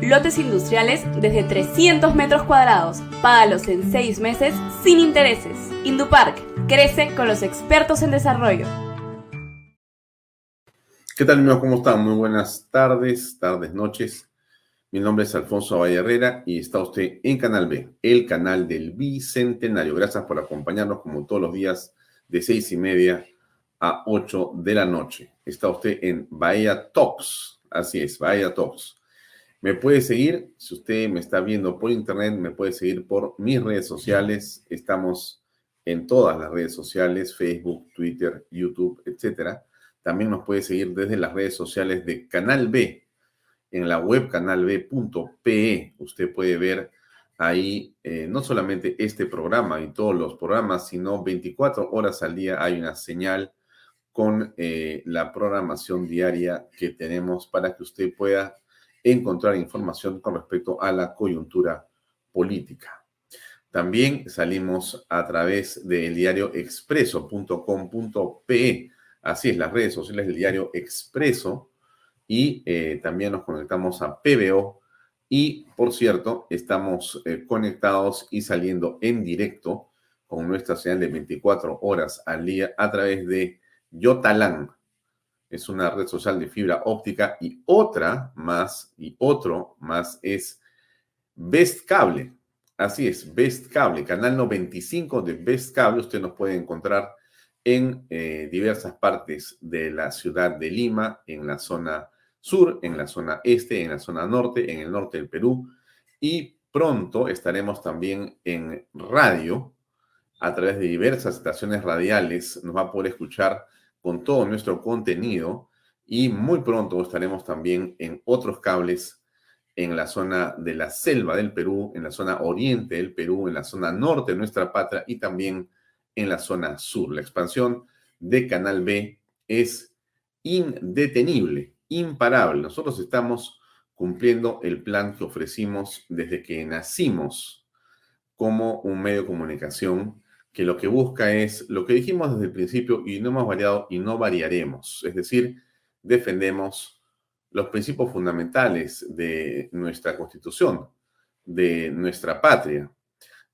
lotes industriales desde 300 metros cuadrados. Págalos en 6 meses sin intereses. Indupark Crece con los expertos en desarrollo. ¿Qué tal amigos? ¿Cómo están? Muy buenas tardes, tardes, noches. Mi nombre es Alfonso Valle Herrera y está usted en Canal B, el canal del Bicentenario. Gracias por acompañarnos como todos los días de seis y media a ocho de la noche. Está usted en Bahía Talks. Así es, Bahía Talks. Me puede seguir, si usted me está viendo por internet, me puede seguir por mis redes sociales. Estamos en todas las redes sociales, Facebook, Twitter, YouTube, etc. También nos puede seguir desde las redes sociales de Canal B, en la web canalb.pe. Usted puede ver ahí eh, no solamente este programa y todos los programas, sino 24 horas al día hay una señal con eh, la programación diaria que tenemos para que usted pueda encontrar información con respecto a la coyuntura política. También salimos a través del diario expreso.com.pe. Así es, las redes sociales del diario Expreso. Y eh, también nos conectamos a PBO. Y, por cierto, estamos eh, conectados y saliendo en directo con nuestra señal de 24 horas al día a través de Yotalan. Es una red social de fibra óptica y otra más, y otro más es Best Cable. Así es, Best Cable, canal 95 de Best Cable. Usted nos puede encontrar en eh, diversas partes de la ciudad de Lima, en la zona sur, en la zona este, en la zona norte, en el norte del Perú. Y pronto estaremos también en radio a través de diversas estaciones radiales. Nos va a poder escuchar con todo nuestro contenido y muy pronto estaremos también en otros cables en la zona de la selva del Perú, en la zona oriente del Perú, en la zona norte de nuestra patria y también en la zona sur. La expansión de Canal B es indetenible, imparable. Nosotros estamos cumpliendo el plan que ofrecimos desde que nacimos como un medio de comunicación que lo que busca es lo que dijimos desde el principio y no hemos variado y no variaremos. Es decir, defendemos los principios fundamentales de nuestra constitución, de nuestra patria,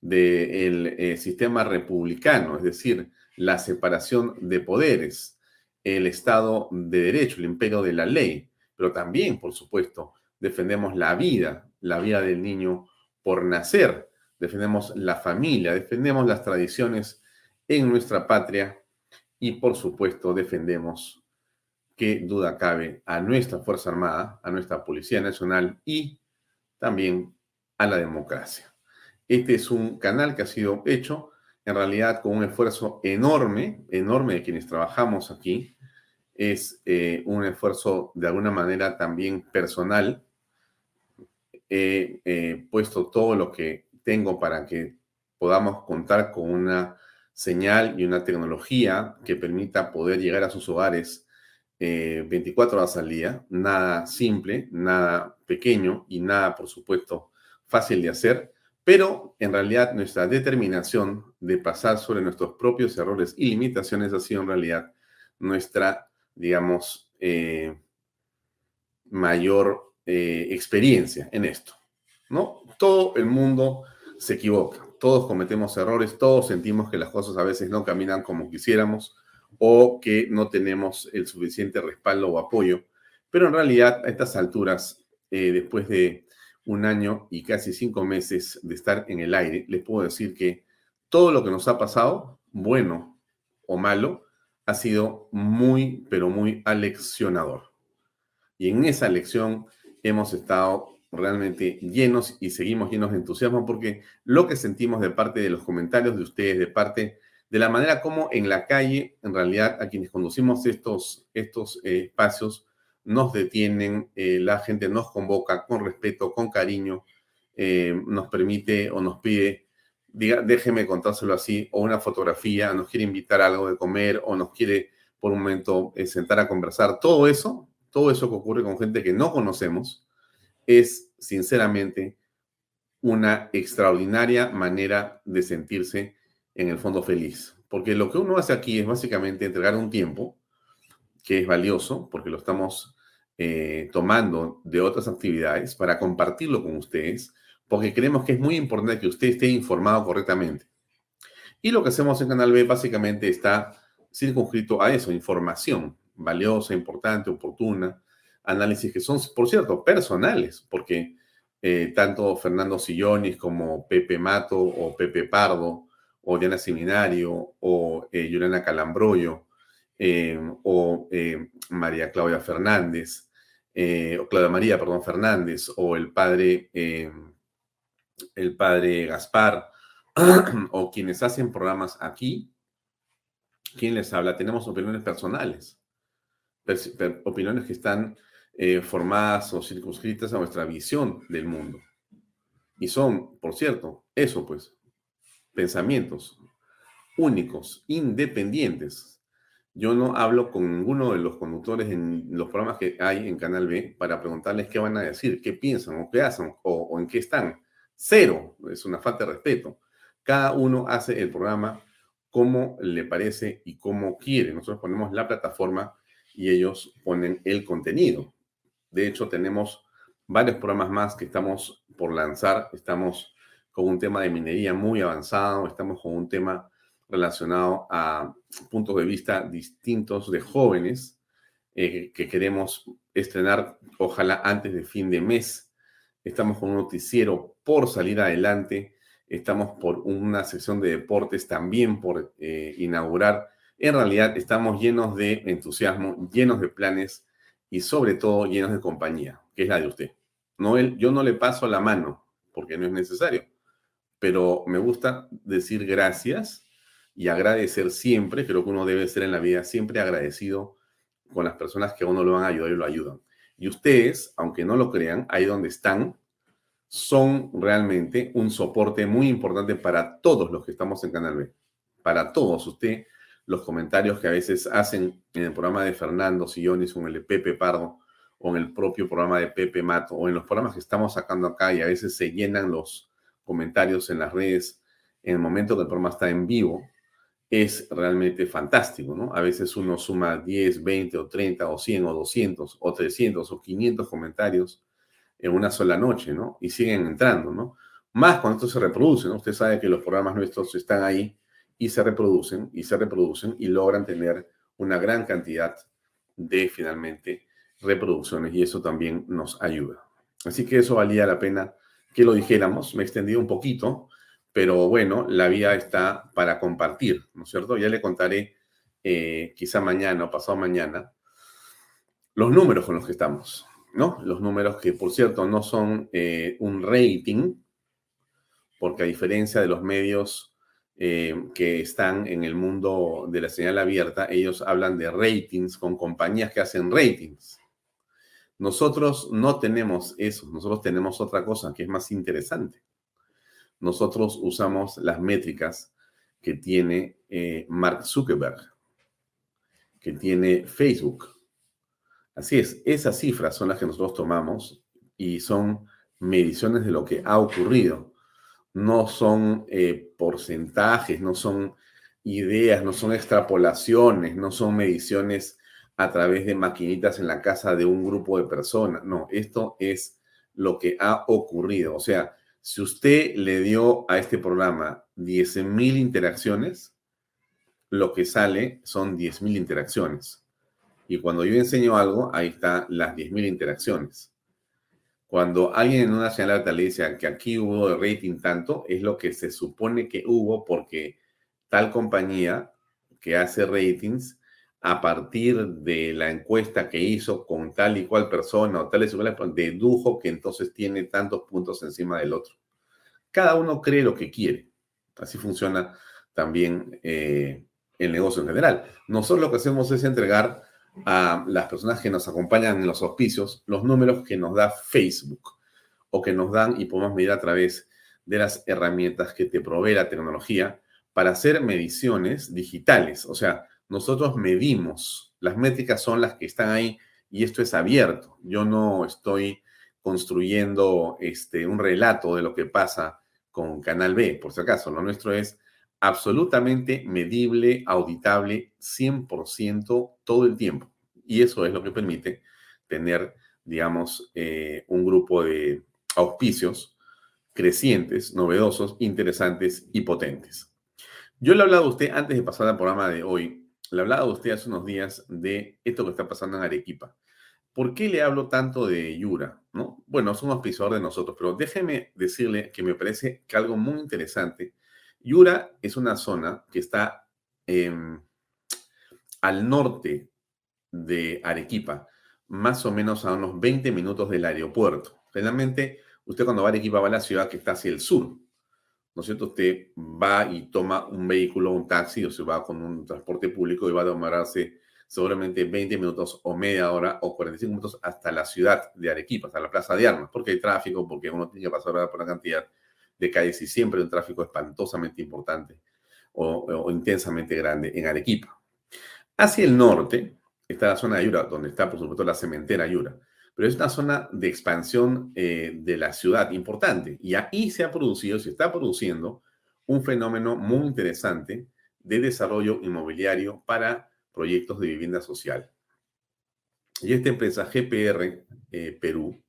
del eh, sistema republicano, es decir, la separación de poderes, el Estado de Derecho, el imperio de la ley, pero también, por supuesto, defendemos la vida, la vida del niño por nacer, defendemos la familia, defendemos las tradiciones en nuestra patria y, por supuesto, defendemos que duda cabe a nuestra Fuerza Armada, a nuestra Policía Nacional y también a la democracia. Este es un canal que ha sido hecho en realidad con un esfuerzo enorme, enorme de quienes trabajamos aquí. Es eh, un esfuerzo de alguna manera también personal. He puesto todo lo que tengo para que podamos contar con una señal y una tecnología que permita poder llegar a sus hogares 24 eh, horas al día. Nada simple, nada pequeño y nada, por supuesto, fácil de hacer, pero en realidad nuestra determinación de pasar sobre nuestros propios errores y limitaciones ha sido en realidad nuestra, digamos, eh, mayor eh, experiencia en esto. ¿no? Todo el mundo se equivoca, todos cometemos errores, todos sentimos que las cosas a veces no caminan como quisiéramos o que no tenemos el suficiente respaldo o apoyo, pero en realidad a estas alturas, eh, después de un año y casi cinco meses de estar en el aire, les puedo decir que todo lo que nos ha pasado, bueno o malo, ha sido muy, pero muy aleccionador. Y en esa lección hemos estado realmente llenos y seguimos llenos de entusiasmo porque lo que sentimos de parte de los comentarios de ustedes, de parte de la manera como en la calle, en realidad, a quienes conducimos estos, estos eh, espacios, nos detienen, eh, la gente nos convoca con respeto, con cariño, eh, nos permite o nos pide, diga, déjeme contárselo así, o una fotografía, nos quiere invitar a algo de comer o nos quiere por un momento sentar a conversar. Todo eso, todo eso que ocurre con gente que no conocemos, es sinceramente una extraordinaria manera de sentirse en el fondo feliz. Porque lo que uno hace aquí es básicamente entregar un tiempo que es valioso, porque lo estamos eh, tomando de otras actividades para compartirlo con ustedes, porque creemos que es muy importante que usted esté informado correctamente. Y lo que hacemos en Canal B básicamente está circunscrito a eso, información valiosa, importante, oportuna, análisis que son, por cierto, personales, porque eh, tanto Fernando Sillonis como Pepe Mato o Pepe Pardo o Diana Seminario o eh, Juliana Calambroyo eh, o María Claudia Fernández, o Claudia María, perdón, Fernández, o el padre, el padre Gaspar, o quienes hacen programas aquí, ¿quién les habla? Tenemos opiniones personales, opiniones que están eh, formadas o circunscritas a nuestra visión del mundo. Y son, por cierto, eso pues, pensamientos únicos, independientes. Yo no hablo con ninguno de los conductores en los programas que hay en Canal B para preguntarles qué van a decir, qué piensan o qué hacen o, o en qué están. Cero, es una falta de respeto. Cada uno hace el programa como le parece y como quiere. Nosotros ponemos la plataforma y ellos ponen el contenido. De hecho, tenemos varios programas más que estamos por lanzar. Estamos con un tema de minería muy avanzado, estamos con un tema relacionado a puntos de vista distintos de jóvenes eh, que queremos estrenar, ojalá antes de fin de mes. Estamos con un noticiero por salir adelante. Estamos por una sección de deportes también por eh, inaugurar. En realidad estamos llenos de entusiasmo, llenos de planes y sobre todo llenos de compañía, que es la de usted. No, yo no le paso la mano porque no es necesario, pero me gusta decir gracias y agradecer siempre, creo que uno debe ser en la vida siempre agradecido con las personas que a uno lo van a ayudar y lo ayudan. Y ustedes, aunque no lo crean, ahí donde están, son realmente un soporte muy importante para todos los que estamos en Canal B. Para todos. Usted los comentarios que a veces hacen en el programa de Fernando Sillones o en el de Pepe Pardo o en el propio programa de Pepe Mato o en los programas que estamos sacando acá y a veces se llenan los comentarios en las redes en el momento que el programa está en vivo, es realmente fantástico, ¿no? A veces uno suma 10, 20 o 30 o 100 o 200 o 300 o 500 comentarios en una sola noche, ¿no? Y siguen entrando, ¿no? Más cuando esto se reproduce, ¿no? Usted sabe que los programas nuestros están ahí y se reproducen y se reproducen y logran tener una gran cantidad de finalmente reproducciones y eso también nos ayuda. Así que eso valía la pena que lo dijéramos. Me he extendido un poquito, pero bueno, la vía está para compartir, ¿no es cierto? Ya le contaré eh, quizá mañana o pasado mañana los números con los que estamos, ¿no? Los números que, por cierto, no son eh, un rating, porque a diferencia de los medios eh, que están en el mundo de la señal abierta, ellos hablan de ratings con compañías que hacen ratings. Nosotros no tenemos eso, nosotros tenemos otra cosa que es más interesante. Nosotros usamos las métricas que tiene eh, Mark Zuckerberg, que tiene Facebook. Así es, esas cifras son las que nosotros tomamos y son mediciones de lo que ha ocurrido. No son eh, porcentajes, no son ideas, no son extrapolaciones, no son mediciones a través de maquinitas en la casa de un grupo de personas. No, esto es lo que ha ocurrido. O sea, si usted le dio a este programa 10.000 interacciones, lo que sale son 10.000 interacciones. Y cuando yo enseño algo, ahí están las 10.000 interacciones. Cuando alguien en una señal alta le dice que aquí hubo de rating tanto, es lo que se supone que hubo porque tal compañía que hace ratings, a partir de la encuesta que hizo con tal y cual persona o tal y cual, dedujo que entonces tiene tantos puntos encima del otro. Cada uno cree lo que quiere. Así funciona también eh, el negocio en general. Nosotros lo que hacemos es entregar a las personas que nos acompañan en los auspicios los números que nos da Facebook o que nos dan y podemos medir a través de las herramientas que te provee la tecnología para hacer mediciones digitales. O sea, nosotros medimos, las métricas son las que están ahí y esto es abierto. Yo no estoy construyendo este, un relato de lo que pasa con Canal B, por si acaso. Lo nuestro es absolutamente medible, auditable, 100% todo el tiempo. Y eso es lo que permite tener, digamos, eh, un grupo de auspicios crecientes, novedosos, interesantes y potentes. Yo le he hablado a usted antes de pasar al programa de hoy, le he hablado a usted hace unos días de esto que está pasando en Arequipa. ¿Por qué le hablo tanto de Yura? ¿no? Bueno, es un auspiciador de nosotros, pero déjeme decirle que me parece que algo muy interesante Yura es una zona que está em, al norte de Arequipa, más o menos a unos 20 minutos del aeropuerto. Generalmente, usted cuando va a Arequipa va a la ciudad que está hacia el sur. ¿No es cierto? Usted va y toma un vehículo, un taxi, o se va con un transporte público y va a demorarse seguramente 20 minutos o media hora o 45 minutos hasta la ciudad de Arequipa, hasta la plaza de armas, porque hay tráfico, porque uno tiene que pasar por una cantidad de calles y siempre un tráfico espantosamente importante o, intensamente grande en Arequipa. Hacia el norte está la zona de Yura, donde está, por supuesto, la cementera Yura, pero es una zona de expansión eh, de la ciudad importante y ahí se ha producido, se está produciendo un fenómeno muy interesante de desarrollo inmobiliario para proyectos de vivienda social. Y esta empresa GPR eh, Perú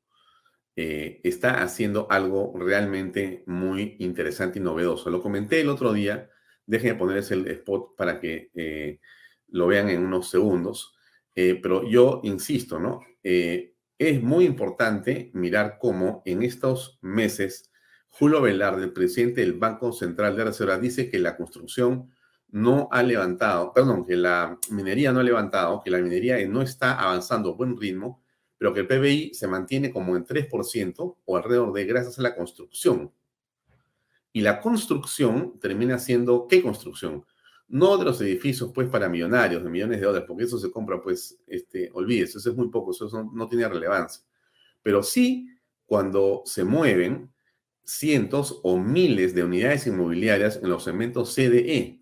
eh, está haciendo algo realmente muy interesante y novedoso. Lo comenté el otro día, déjenme ponerles el spot para que eh, lo vean en unos segundos, eh, pero yo insisto, ¿no? es muy importante mirar cómo en estos meses Julio Velarde, el presidente del Banco Central de Reserva, dice que la construcción no ha levantado, perdón, que la minería no ha levantado, que la minería no está avanzando a buen ritmo, pero que el PBI se mantiene como en 3% o alrededor de gracias a la construcción. Y la construcción termina siendo, ¿qué construcción? No de los edificios, pues, para millonarios, de millones de dólares, porque eso se compra, pues, este, olvídese, eso es muy poco, eso no, no tiene relevancia. Pero sí, cuando se mueven cientos o miles de unidades inmobiliarias en los segmentos CDE,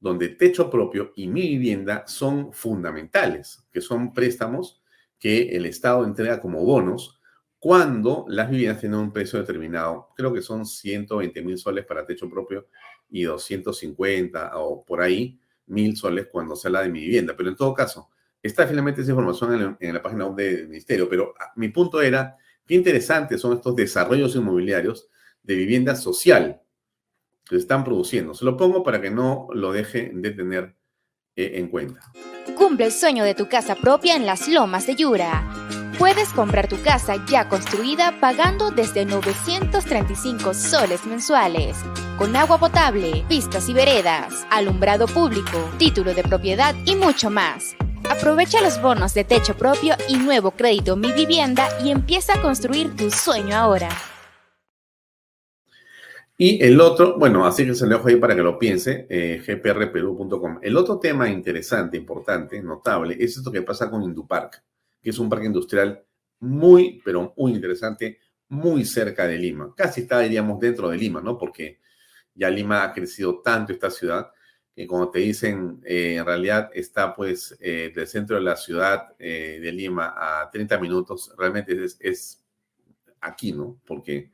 donde techo propio y mi vivienda son fundamentales, que son préstamos que el Estado entrega como bonos cuando las viviendas tienen un precio determinado. Creo que son 120 mil soles para techo propio y 250 o por ahí mil soles cuando se habla de mi vivienda. Pero en todo caso, está finalmente esa información en la, página web del ministerio. Pero ah, mi punto era, qué interesantes son estos desarrollos inmobiliarios de vivienda social que se están produciendo. Se lo pongo para que no lo deje de tener en cuenta. Cumple el sueño de tu casa propia en las lomas de Yura. Puedes comprar tu casa ya construida pagando desde 935 soles mensuales, con agua potable, pistas y veredas, alumbrado público, título de propiedad y mucho más. Aprovecha los bonos de techo propio y nuevo crédito Mi Vivienda y empieza a construir tu sueño ahora. Y el otro, bueno, así que se lo dejo ahí para que lo piense, eh, gprperú.com. El otro tema interesante, importante, notable, es esto que pasa con Indupark, que es un parque industrial muy, pero muy interesante, muy cerca de Lima. Casi está, diríamos, dentro de Lima, ¿no? Porque ya Lima ha crecido tanto esta ciudad que como te dicen, eh, en realidad está pues eh, del centro de la ciudad eh, de Lima a 30 minutos, realmente es, es, aquí, ¿no? Porque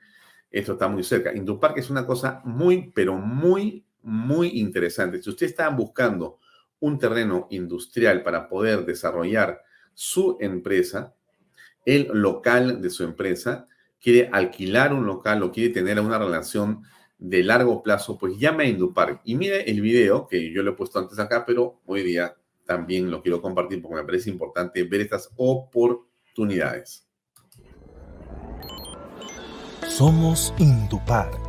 esto está muy cerca. Indupark es una cosa muy, pero muy, muy interesante. Si usted está buscando un terreno industrial para poder desarrollar su empresa, el local de su empresa, quiere alquilar un local o quiere tener una relación de largo plazo, pues llame a Indupark y mire el video que yo le he puesto antes acá, pero hoy día también lo quiero compartir porque me parece importante ver estas oportunidades. Somos Indupark.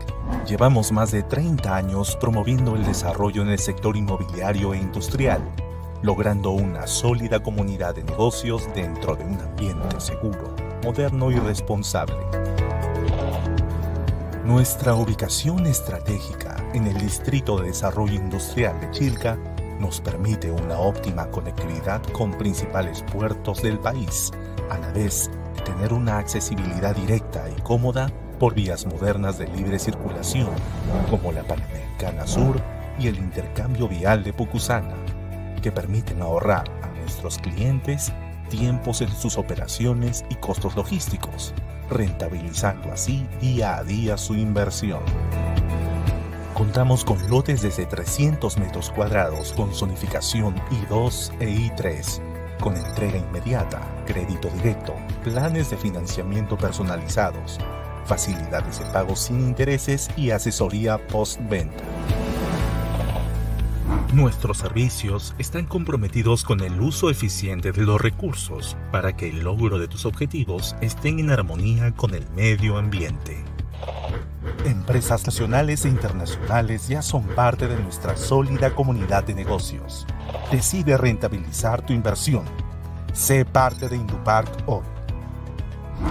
Llevamos más de 30 años promoviendo el desarrollo en el sector inmobiliario e industrial, logrando una sólida comunidad de negocios dentro de un ambiente seguro, moderno y responsable. Nuestra ubicación estratégica en el Distrito de Desarrollo Industrial de Chilca nos permite una óptima conectividad con principales puertos del país, a la vez de tener una accesibilidad directa y cómoda por vías modernas de libre circulación, como la Panamericana Sur y el intercambio vial de Pucusana, que permiten ahorrar a nuestros clientes tiempos en sus operaciones y costos logísticos rentabilizando así día a día su inversión. Contamos con lotes desde 300 metros cuadrados con zonificación I2 e I3, con entrega inmediata, crédito directo, planes de financiamiento personalizados, facilidades de pago sin intereses y asesoría postventa. Nuestros servicios están comprometidos con el uso eficiente de los recursos para que el logro de tus objetivos estén en armonía con el medio ambiente. Empresas nacionales e internacionales ya son parte de nuestra sólida comunidad de negocios. Decide rentabilizar tu inversión. Sé parte de Indupark hoy.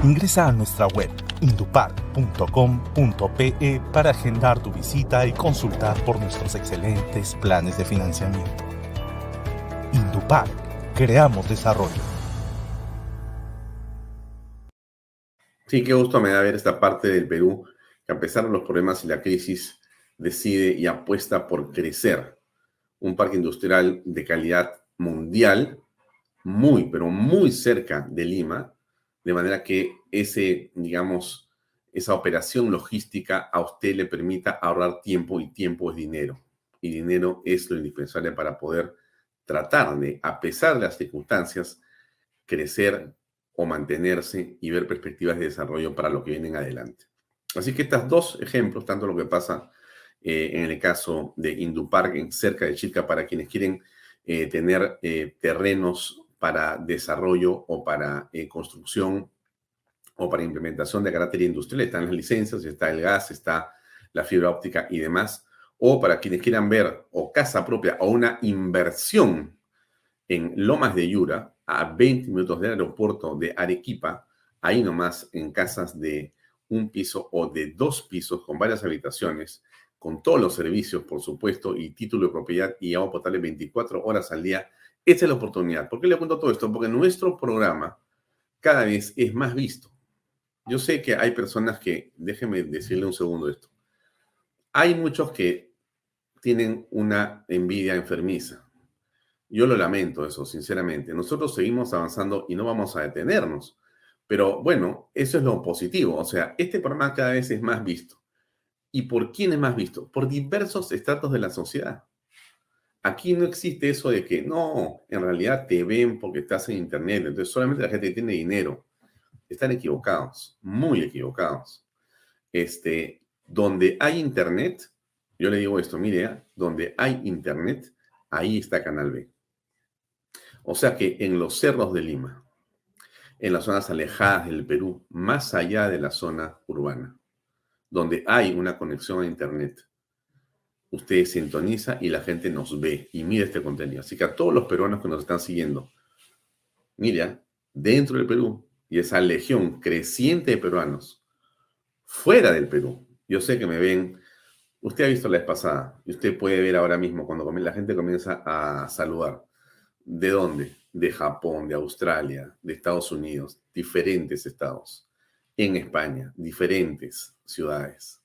Ingresa a nuestra web indupark.com.pe para agendar tu visita y consultar por nuestros excelentes planes de financiamiento. Indupark, creamos desarrollo. Sí, qué gusto me da ver esta parte del Perú que a pesar de los problemas y la crisis decide y apuesta por crecer. Un parque industrial de calidad mundial, muy, pero muy cerca de Lima, de manera que ese, digamos, esa operación logística a usted le permita ahorrar tiempo y tiempo es dinero. Y dinero es lo indispensable para poder tratar de, a pesar de las circunstancias, crecer o mantenerse y ver perspectivas de desarrollo para lo que vienen adelante. Así que estos dos ejemplos, tanto lo que pasa eh, en el caso de Indupark, en cerca de Chica, para quienes quieren eh, tener eh, terrenos para desarrollo o para eh, construcción o para implementación de carácter industrial. Están las licencias, está el gas, está la fibra óptica y demás. O para quienes quieran ver o casa propia o una inversión en Lomas de Yura, a 20 minutos del aeropuerto de Arequipa, ahí nomás en casas de un piso o de dos pisos con varias habitaciones, con todos los servicios, por supuesto, y título de propiedad y agua potable 24 horas al día esta es la oportunidad. ¿Por qué le cuento todo esto? Porque nuestro programa cada vez es más visto. Yo sé que hay personas que, déjeme decirle un segundo esto, hay muchos que tienen una envidia enfermiza. Yo lo lamento eso, sinceramente. Nosotros seguimos avanzando y no vamos a detenernos. Pero bueno, eso es lo positivo. O sea, este programa cada vez es más visto. ¿Y por quién es más visto? Por diversos estratos de la sociedad. Aquí no existe eso de que no, en realidad te ven porque estás en Internet, entonces solamente la gente tiene dinero. Están equivocados, muy equivocados. Este, donde hay Internet, yo le digo esto, mire, ¿eh? donde hay Internet, ahí está Canal B. O sea que en los cerros de Lima, en las zonas alejadas del Perú, más allá de la zona urbana, donde hay una conexión a Internet, usted sintoniza y la gente nos ve y mira este contenido. Así que a todos los peruanos que nos están siguiendo, mira, dentro del Perú y esa legión creciente de peruanos fuera del Perú, yo sé que me ven Usted ha visto la vez pasada, y usted puede ver ahora mismo cuando la gente comienza a saludar. ¿De dónde? De Japón, de Australia, de Estados Unidos, diferentes estados. En España, diferentes ciudades.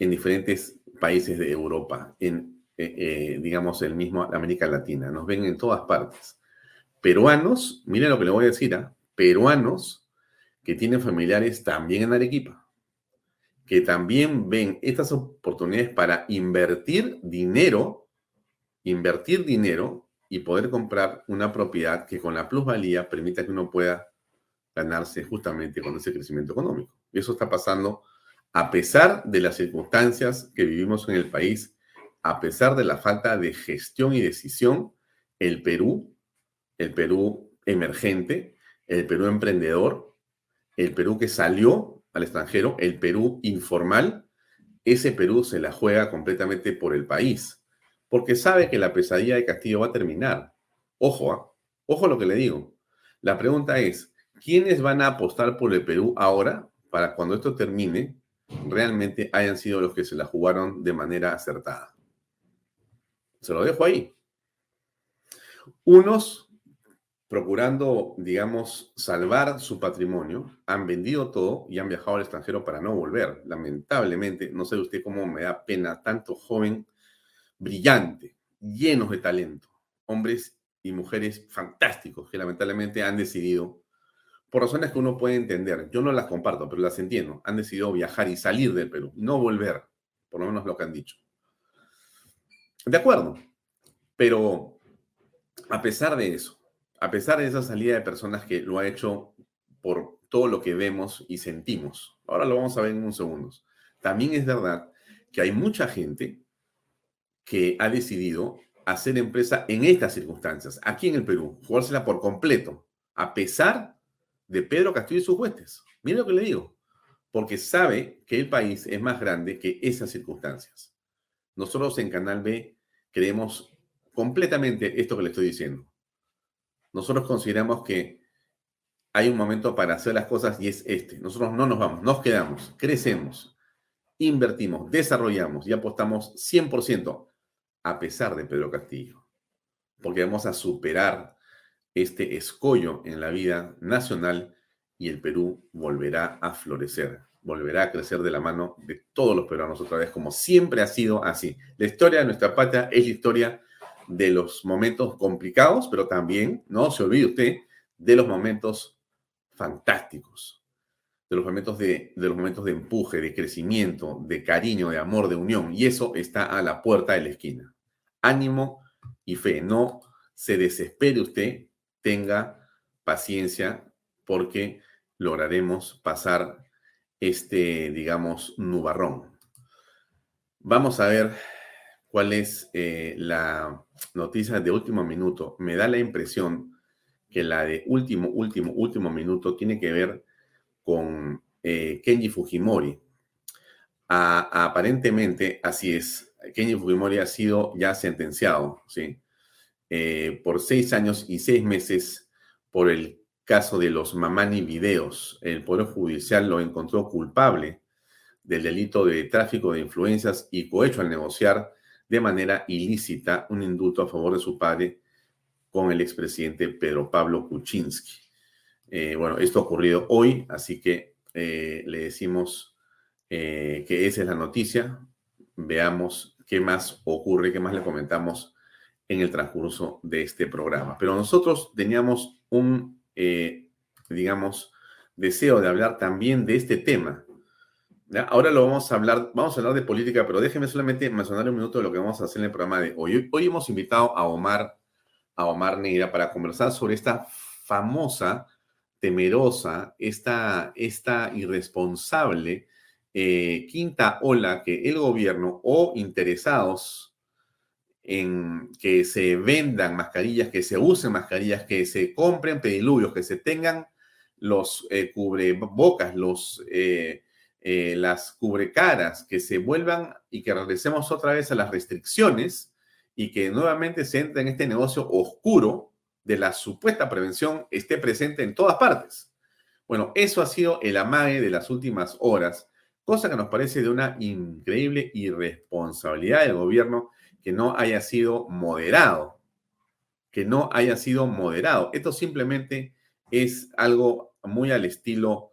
En diferentes países de Europa, en, eh, eh, digamos, el mismo América Latina. Nos ven en todas partes. Peruanos, miren lo que le voy a decir, ¿ah? peruanos que tienen familiares también en Arequipa, que también ven estas oportunidades para invertir dinero, invertir dinero y poder comprar una propiedad que con la plusvalía permita que uno pueda ganarse justamente con ese crecimiento económico. Y eso está pasando a pesar de las circunstancias que vivimos en el país, a pesar de la falta de gestión y decisión, el Perú, el Perú emergente, el Perú emprendedor, el Perú que salió al extranjero, el Perú informal, ese Perú se la juega completamente por el país porque sabe que la pesadilla de Castillo va a terminar. Ojo, ¿ah? ojo lo que le digo. La pregunta es, ¿quiénes van a apostar por el Perú ahora para cuando esto termine realmente hayan sido los que se la jugaron de manera acertada? Se lo dejo ahí. Unos procurando, digamos, salvar su patrimonio, han vendido todo y han viajado al extranjero para no volver. Lamentablemente, no sé usted cómo me da pena tanto joven brillante, llenos de talento, hombres y mujeres fantásticos que lamentablemente han decidido, por razones que uno puede entender, yo no las comparto, pero las entiendo, han decidido viajar y salir del Perú, no volver, por lo menos lo que han dicho. De acuerdo, pero a pesar de eso, a pesar de esa salida de personas que lo ha hecho por todo lo que vemos y sentimos, ahora lo vamos a ver en unos segundos, también es verdad que hay mucha gente que ha decidido hacer empresa en estas circunstancias, aquí en el Perú, jugársela por completo, a pesar de Pedro Castillo y sus huestes. Mire lo que le digo, porque sabe que el país es más grande que esas circunstancias. Nosotros en Canal B creemos completamente esto que le estoy diciendo. Nosotros consideramos que hay un momento para hacer las cosas y es este. Nosotros no nos vamos, nos quedamos, crecemos, invertimos, desarrollamos y apostamos 100% a pesar de Pedro Castillo, porque vamos a superar este escollo en la vida nacional y el Perú volverá a florecer, volverá a crecer de la mano de todos los peruanos otra vez, como siempre ha sido así. La historia de nuestra patria es la historia de los momentos complicados, pero también, no se olvide usted, de los momentos fantásticos, de los momentos de, de los momentos de empuje, de crecimiento, de cariño, de amor, de unión. Y eso está a la puerta de la esquina ánimo y fe. No se desespere usted, tenga paciencia porque lograremos pasar este, digamos, nubarrón. Vamos a ver cuál es eh, la noticia de último minuto. Me da la impresión que la de último, último, último minuto tiene que ver con eh, Kenji Fujimori. aparentemente, así es, Kenji Fujimori ha sido ya sentenciado, ¿sí? Eh, por seis años y seis meses por el caso de los Mamani videos. El Poder Judicial lo encontró culpable del delito de tráfico de influencias y cohecho al negociar de manera ilícita un indulto a favor de su padre con el expresidente Pedro Pablo Kuczynski. Eh, bueno, esto ha ocurrido hoy, así que eh, le decimos que esa es la noticia veamos qué más ocurre, qué más le comentamos en el transcurso de este programa. Pero nosotros teníamos un, eh, digamos, deseo de hablar también de este tema. Ahora lo vamos a hablar, vamos a hablar de política, pero déjeme solamente mencionar un minuto de lo que vamos a hacer en el programa de hoy. Hoy hemos invitado a Omar, a Omar Neira para conversar sobre esta famosa, temerosa, esta, esta irresponsable eh, quinta ola que el gobierno o interesados en que se vendan mascarillas, que se usen mascarillas, que se compren pediluvios, que se tengan los eh, cubrebocas, los, eh, eh, las cubrecaras, que se vuelvan y que regresemos otra vez a las restricciones y que nuevamente se entre en este negocio oscuro de la supuesta prevención esté presente en todas partes. Bueno, eso ha sido el amague de las últimas horas cosa que nos parece de una increíble irresponsabilidad del gobierno que no haya sido moderado, que no haya sido moderado. Esto simplemente es algo muy al estilo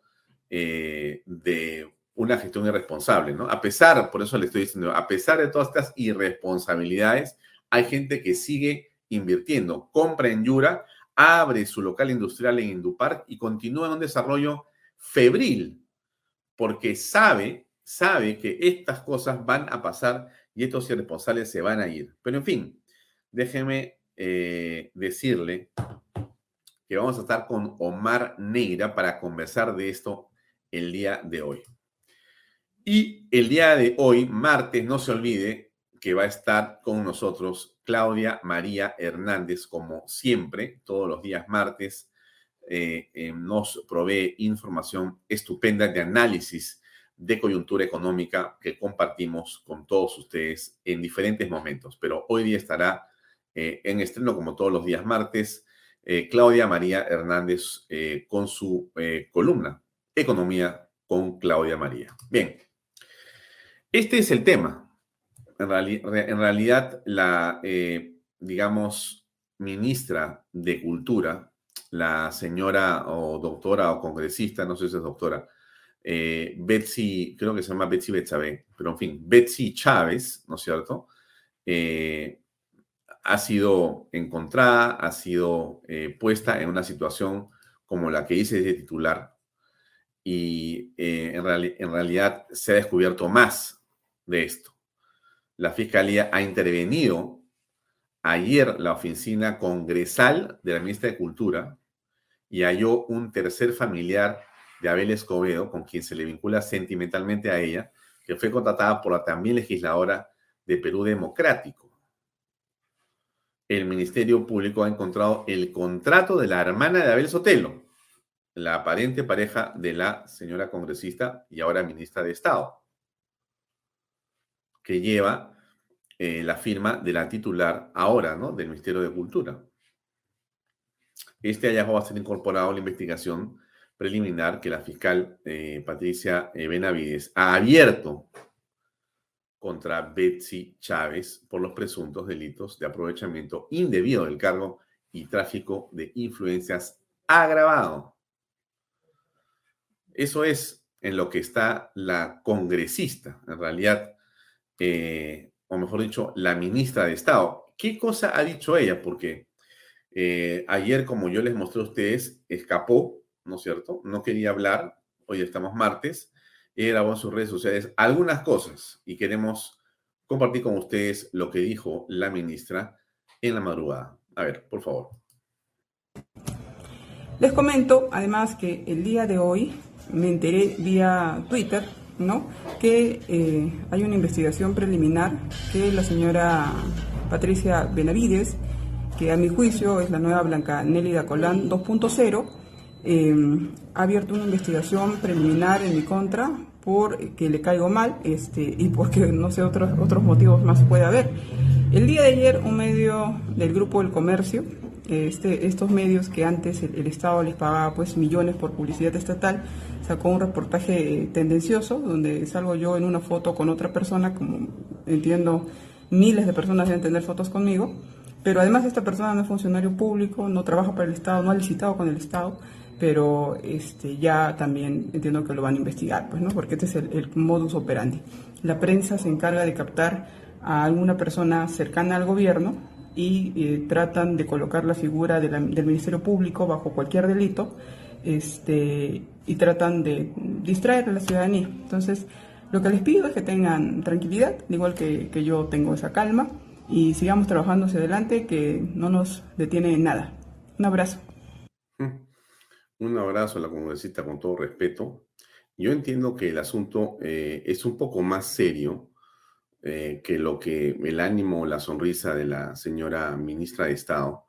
eh, de una gestión irresponsable, ¿no? A pesar, por eso le estoy diciendo, a pesar de todas estas irresponsabilidades, hay gente que sigue invirtiendo, compra en Yura, abre su local industrial en Indupark y continúa en un desarrollo febril, porque sabe, sabe que estas cosas van a pasar y estos irresponsables se van a ir. Pero en fin, déjeme eh, decirle que vamos a estar con Omar Neira para conversar de esto el día de hoy. Y el día de hoy, martes, no se olvide que va a estar con nosotros Claudia María Hernández, como siempre, todos los días martes. Eh, eh, nos provee información estupenda de análisis de coyuntura económica que compartimos con todos ustedes en diferentes momentos. Pero hoy día estará eh, en estreno, como todos los días martes, Claudia María Hernández con su columna Economía con Claudia María. Bien, este es el tema. En, realidad, la, eh, digamos, ministra de Cultura, la señora o doctora o congresista, no sé si es doctora, eh, Betsy, creo que se llama Betsy Betsabe, pero en fin, Betsy Chávez, ¿no es cierto? Eh, ha sido encontrada, ha sido puesta en una situación como la que hice de titular y en, en realidad se ha descubierto más de esto. La Fiscalía ha intervenido ayer la oficina congresal de la ministra de Cultura y halló un tercer familiar de Abel Escobedo, con quien se le vincula sentimentalmente a ella, que fue contratada por la también legisladora de Perú Democrático. El Ministerio Público ha encontrado el contrato de la hermana de Abel Sotelo, la aparente pareja de la señora congresista y ahora ministra de Estado que lleva eh, la firma de la titular ahora, ¿no? Del Ministerio de Cultura. Este hallazgo va a ser incorporado a la investigación preliminar que la fiscal eh, Patricia eh, Benavides ha abierto contra Betsy Chávez por los presuntos delitos de aprovechamiento indebido del cargo y tráfico de influencias agravado. Eso es en lo que está la congresista. En realidad, eh, o mejor dicho, la ministra de Estado. ¿Qué cosa ha dicho ella? Porque ayer, como yo les mostré a ustedes, escapó, ¿no es cierto? No quería hablar, hoy estamos martes, ella grabó en sus redes sociales algunas cosas y queremos compartir con ustedes lo que dijo la ministra en la madrugada. A ver, por favor. Les comento además que el día de hoy me enteré vía Twitter ¿no? que eh, hay una investigación preliminar que la señora Patricia Benavides, que a mi juicio es la nueva Blanca Nélida Colán 2.0, eh, ha abierto una investigación preliminar en mi contra por que le caigo mal este, y porque no sé otros, otros motivos más puede haber. El día de ayer un medio del Grupo del Comercio este, estos medios que antes el, Estado les pagaba pues millones por publicidad estatal, sacó un reportaje tendencioso donde salgo yo en una foto con otra persona, como entiendo miles de personas deben tener fotos conmigo, pero además esta persona no es funcionario público, no trabaja para el Estado, no ha licitado con el Estado, pero este, ya también entiendo que lo van a investigar, pues, ¿no? porque este es el, modus operandi. La prensa se encarga de captar a alguna persona cercana al gobierno, y eh, tratan de colocar la figura del Ministerio Público bajo cualquier delito este, y tratan de distraer a la ciudadanía. Entonces, lo que les pido es que tengan tranquilidad, igual que, que yo tengo esa calma, y sigamos trabajando hacia adelante, que no nos detiene nada. Un abrazo. Un abrazo a la congresista con todo respeto. Yo entiendo que el asunto eh, es un poco más serio eh, que lo que el ánimo o la sonrisa de la señora ministra de Estado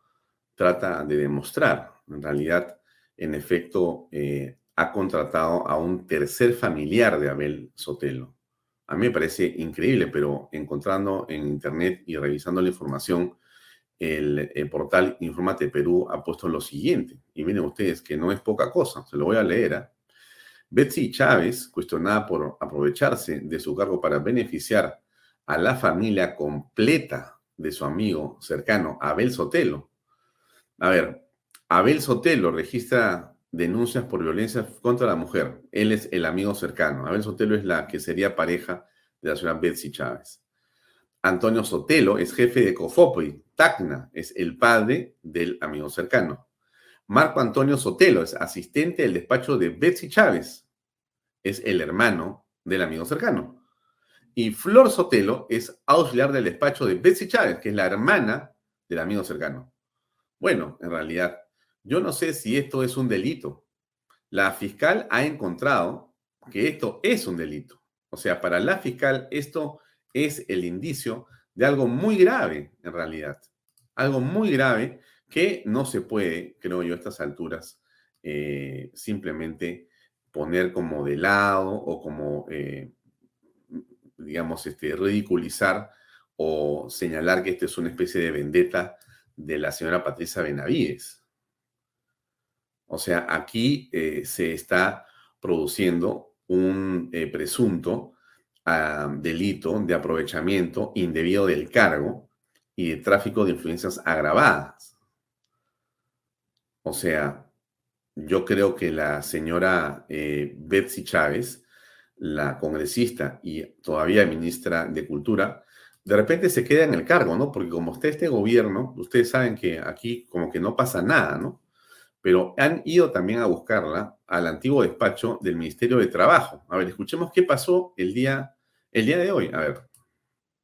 trata de demostrar. En realidad, en efecto, eh, ha contratado a un tercer familiar de Abel Sotelo. A mí me parece increíble, pero encontrando en Internet y revisando la información, el, portal Informate Perú ha puesto lo siguiente. Y miren ustedes que no es poca cosa, se lo voy a leer. ¿ah? Betsy Chávez, cuestionada por aprovecharse de su cargo para beneficiar a la familia completa de su amigo cercano, Abel Sotelo. A ver, Abel Sotelo registra denuncias por violencia contra la mujer. Él es el amigo cercano. Abel Sotelo es la que sería pareja de la señora Betsy Chávez. Antonio Sotelo es jefe de Cofopri. Tacna es el padre del amigo cercano. Marco Antonio Sotelo es asistente del despacho de Betsy Chávez. Es el hermano del amigo cercano. Y Flor Sotelo es auxiliar del despacho de Betsy Chávez, que es la hermana del amigo cercano. Bueno, en realidad, yo no sé si esto es un delito. La fiscal ha encontrado que esto es un delito. O sea, para la fiscal esto es el indicio de algo muy grave, en realidad. Algo muy grave que no se puede, creo yo, a estas alturas, eh, simplemente poner como de lado o como, eh, digamos, este, ridiculizar o señalar que esto es una especie de vendetta de la señora Patricia Benavides. O sea, aquí eh, se está produciendo un presunto delito de aprovechamiento indebido del cargo y de tráfico de influencias agravadas. O sea, yo creo que la señora eh, Betsy Chávez, la congresista y todavía ministra de Cultura, de repente se queda en el cargo, ¿no? Porque como está este gobierno, ustedes saben que aquí como que no pasa nada, ¿no? Pero han ido también a buscarla al antiguo despacho del Ministerio de Trabajo. A ver, escuchemos qué pasó el día, el día de hoy. A ver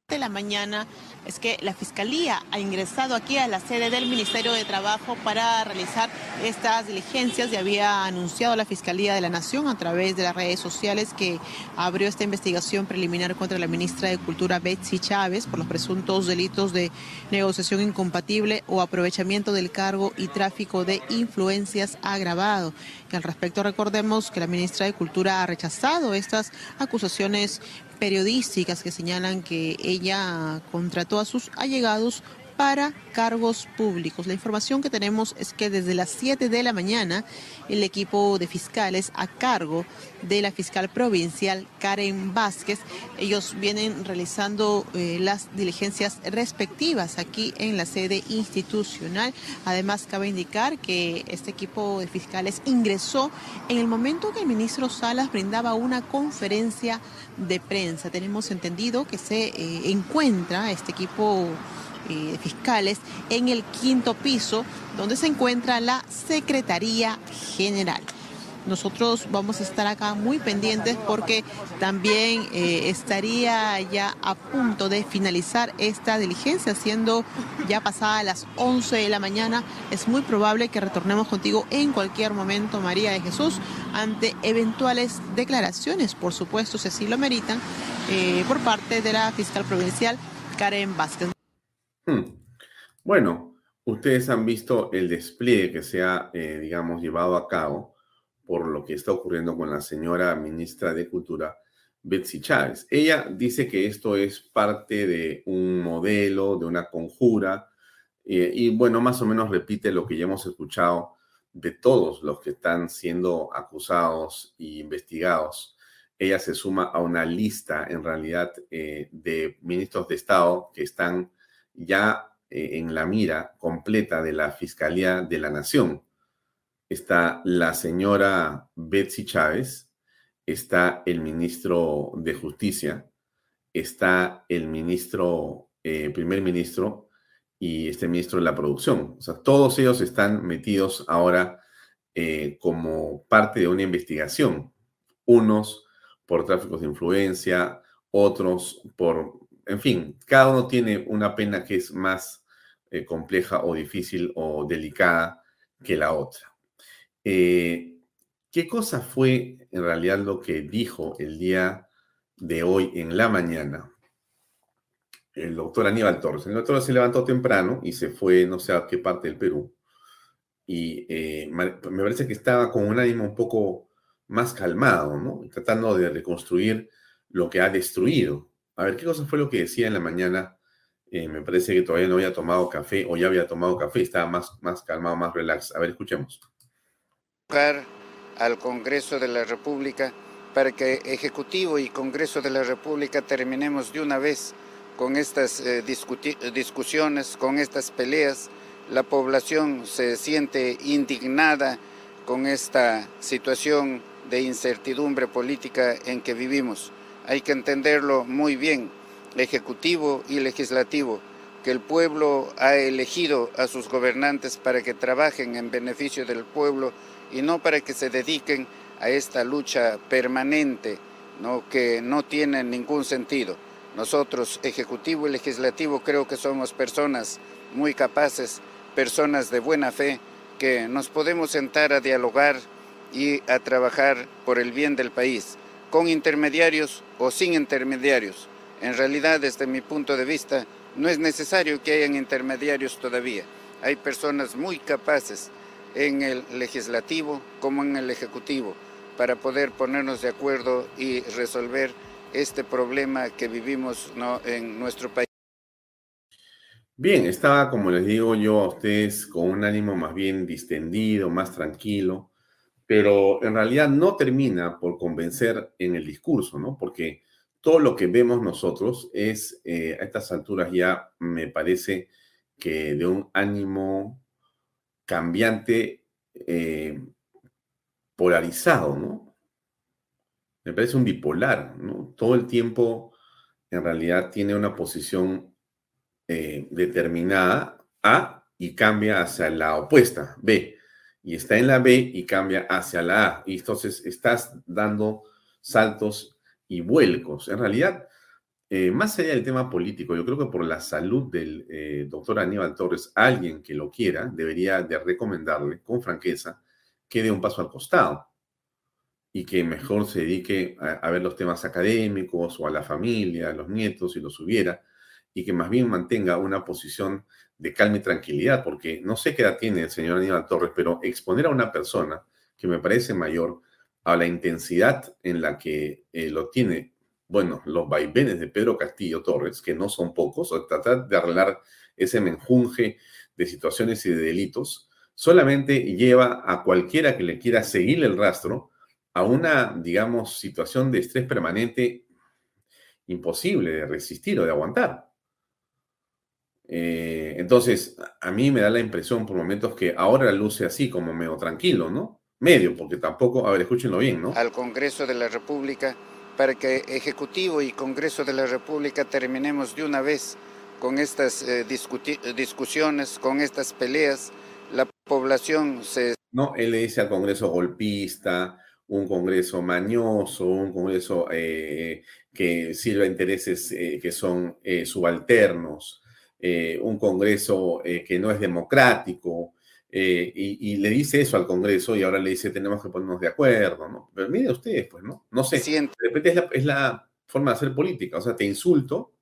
de la mañana es que la Fiscalía ha ingresado aquí a la sede del Ministerio de Trabajo para realizar estas diligencias y había anunciado la Fiscalía de la Nación a través de las redes sociales que abrió esta investigación preliminar contra la ministra de Cultura Betsy Chávez por los presuntos delitos de negociación incompatible o aprovechamiento del cargo y tráfico de influencias agravado. Y al respecto recordemos que la ministra de Cultura ha rechazado estas acusaciones periodísticas que señalan que ella contrató a sus allegados para cargos públicos. La información que tenemos es que desde las 7 de la mañana el equipo de fiscales a cargo de la fiscal provincial Karen Vázquez, ellos vienen realizando eh, las diligencias respectivas aquí en la sede institucional. Además, cabe indicar que este equipo de fiscales ingresó en el momento que el ministro Salas brindaba una conferencia de prensa. Tenemos entendido que se eh, encuentra este equipo fiscales en el quinto piso, donde se encuentra la Secretaría General. Nosotros vamos a estar acá muy pendientes porque también eh, estaría ya a punto de finalizar esta diligencia, siendo ya pasada las 11 de la mañana. Es muy probable que retornemos contigo en cualquier momento, María de Jesús, ante eventuales declaraciones, por supuesto, si así lo meritan, eh, por parte de la fiscal provincial Karen Vázquez. Hmm. Bueno, ustedes han visto el despliegue que se ha, eh, digamos, llevado a cabo por lo que está ocurriendo con la señora ministra de Cultura, Betsy Chávez. Ella dice que esto es parte de un modelo, de una conjura, eh, y bueno, más o menos repite lo que ya hemos escuchado de todos los que están siendo acusados e investigados. Ella se suma a una lista, en realidad, eh, de ministros de Estado que están ya eh, en la mira completa de la Fiscalía de la Nación. Está la señora Betsy Chávez, está el ministro de Justicia, está el ministro, eh, primer ministro y este ministro de la Producción. O sea, todos ellos están metidos ahora eh, como parte de una investigación. Unos por tráfico de influencia, otros por en fin, cada uno tiene una pena que es más eh, compleja o difícil o delicada que la otra. Eh, ¿Qué cosa fue en realidad lo que dijo el día de hoy en la mañana el doctor Aníbal Torres? El doctor se levantó temprano y se fue no sé a qué parte del Perú. Y eh, me parece que estaba con un ánimo un poco más calmado, ¿no? Tratando de reconstruir lo que ha destruido a ver, ¿qué cosa fue lo que decía en la mañana? Eh, me parece que todavía no había tomado café o ya había tomado café, estaba más, más calmado, más relax. A ver, escuchemos. al Congreso de la República para que Ejecutivo y Congreso de la República terminemos de una vez con estas eh, discusiones, con estas peleas. La población se siente indignada con esta situación de incertidumbre política en que vivimos. Hay que entenderlo muy bien, ejecutivo y legislativo, que el pueblo ha elegido a sus gobernantes para que trabajen en beneficio del pueblo y no para que se dediquen a esta lucha permanente que no tiene ningún sentido. Nosotros, Ejecutivo y Legislativo, creo que somos personas muy capaces, personas de buena fe, que nos podemos sentar a dialogar y a trabajar por el bien del país, con intermediarios o sin intermediarios. En realidad, desde mi punto de vista, no es necesario que hayan intermediarios todavía. Hay personas muy capaces en el legislativo como en el ejecutivo para poder ponernos de acuerdo y resolver este problema que vivimos en nuestro país. Bien, estaba, como les digo yo a ustedes, con un ánimo más bien distendido, más tranquilo, pero en realidad no termina por convencer en el discurso, ¿no? Porque todo lo que vemos nosotros es, eh, a estas alturas ya me parece que de un ánimo cambiante, eh, polarizado, ¿no? Me parece un bipolar, ¿no? Todo el tiempo en realidad tiene una posición eh, determinada A y cambia hacia la opuesta, B. Y está en la B y cambia hacia la A. Y entonces estás dando saltos y vuelcos. En realidad, eh, más allá del tema político, yo creo que por la salud del eh, doctor Aníbal Torres, alguien que lo quiera debería de recomendarle con franqueza que dé un paso al costado y que mejor se dedique a, ver los temas académicos o a la familia, a los nietos, si los hubiera, y que más bien mantenga una posición de calma y tranquilidad, porque no sé qué edad tiene el señor Aníbal Torres, pero exponer a una persona que me parece mayor a la intensidad en la que eh, lo tiene, bueno, los vaivenes de Pedro Castillo Torres, que no son pocos, o tratar de arreglar ese menjunje de situaciones y de delitos, solamente lleva a cualquiera que le quiera seguir el rastro a una, digamos, situación de estrés permanente imposible de resistir o de aguantar. Eh, entonces, a mí me da la impresión por momentos que ahora luce así, como medio tranquilo, ¿no? Medio, porque tampoco, a ver, escúchenlo bien, ¿no? Al Congreso de la República, para que Ejecutivo y Congreso de la República terminemos de una vez con estas eh, discusiones, con estas peleas, la población se... No, él le dice al Congreso golpista, un Congreso mañoso, un Congreso eh, que sirva a intereses eh, que son eh, un Congreso que no es democrático, y, le dice eso al Congreso y ahora le dice tenemos que ponernos de acuerdo, ¿no? Pero mire ustedes, pues, ¿no? No sé, de repente es la, es la forma de hacer política, o sea, te insulto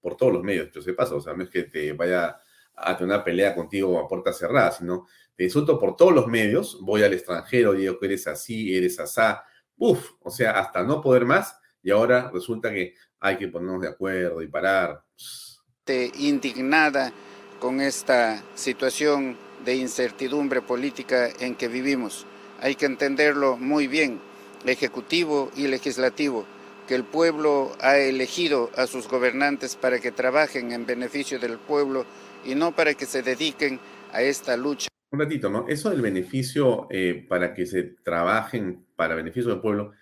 por todos los medios, que se pasa, o sea, no es que te vaya a tener una pelea contigo a puerta cerrada, sino te insulto por todos los medios, voy al extranjero, digo que eres así, eres asá, uf, o sea, hasta no poder más, y ahora resulta que hay que ponernos de acuerdo y parar. Indignada con esta situación de incertidumbre política en que vivimos. Hay que entenderlo muy bien, ejecutivo y legislativo, que el pueblo ha elegido a sus gobernantes para que trabajen en beneficio del pueblo y no para que se dediquen a esta lucha. Un ratito, ¿no? Eso del beneficio eh, para que se trabajen para beneficio del pueblo,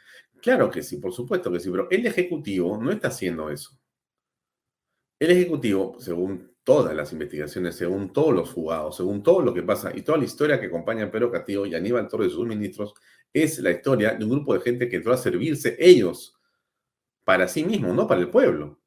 claro que sí, por supuesto que sí, pero el Ejecutivo no está haciendo eso. El Ejecutivo, según todas las investigaciones, según todos los jugados, según todo lo que pasa y toda la historia que acompaña a Pedro Castillo y Aníbal Torres y sus ministros, es la historia de un grupo de gente que entró a servirse ellos para sí mismos, no para el pueblo.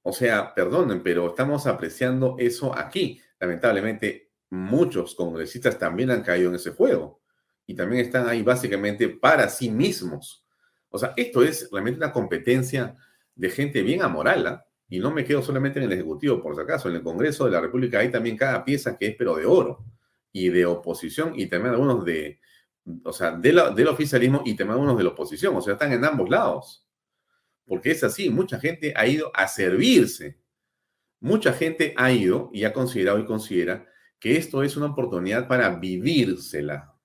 O sea, perdonen, pero estamos apreciando eso aquí. Lamentablemente, muchos congresistas también han caído en ese juego y también están ahí básicamente para sí mismos. O sea, esto es realmente una competencia de gente bien amoral, ¿ah? Y no me quedo solamente en el Ejecutivo, por si acaso, en el Congreso de la República hay también cada pieza que es pero de oro y de oposición y también algunos de, o sea, del oficialismo y también algunos de la oposición, o sea, están en ambos lados porque es así, mucha gente ha ido a servirse. Mucha gente ha ido y ha considerado y considera que esto es una oportunidad para vivírsela,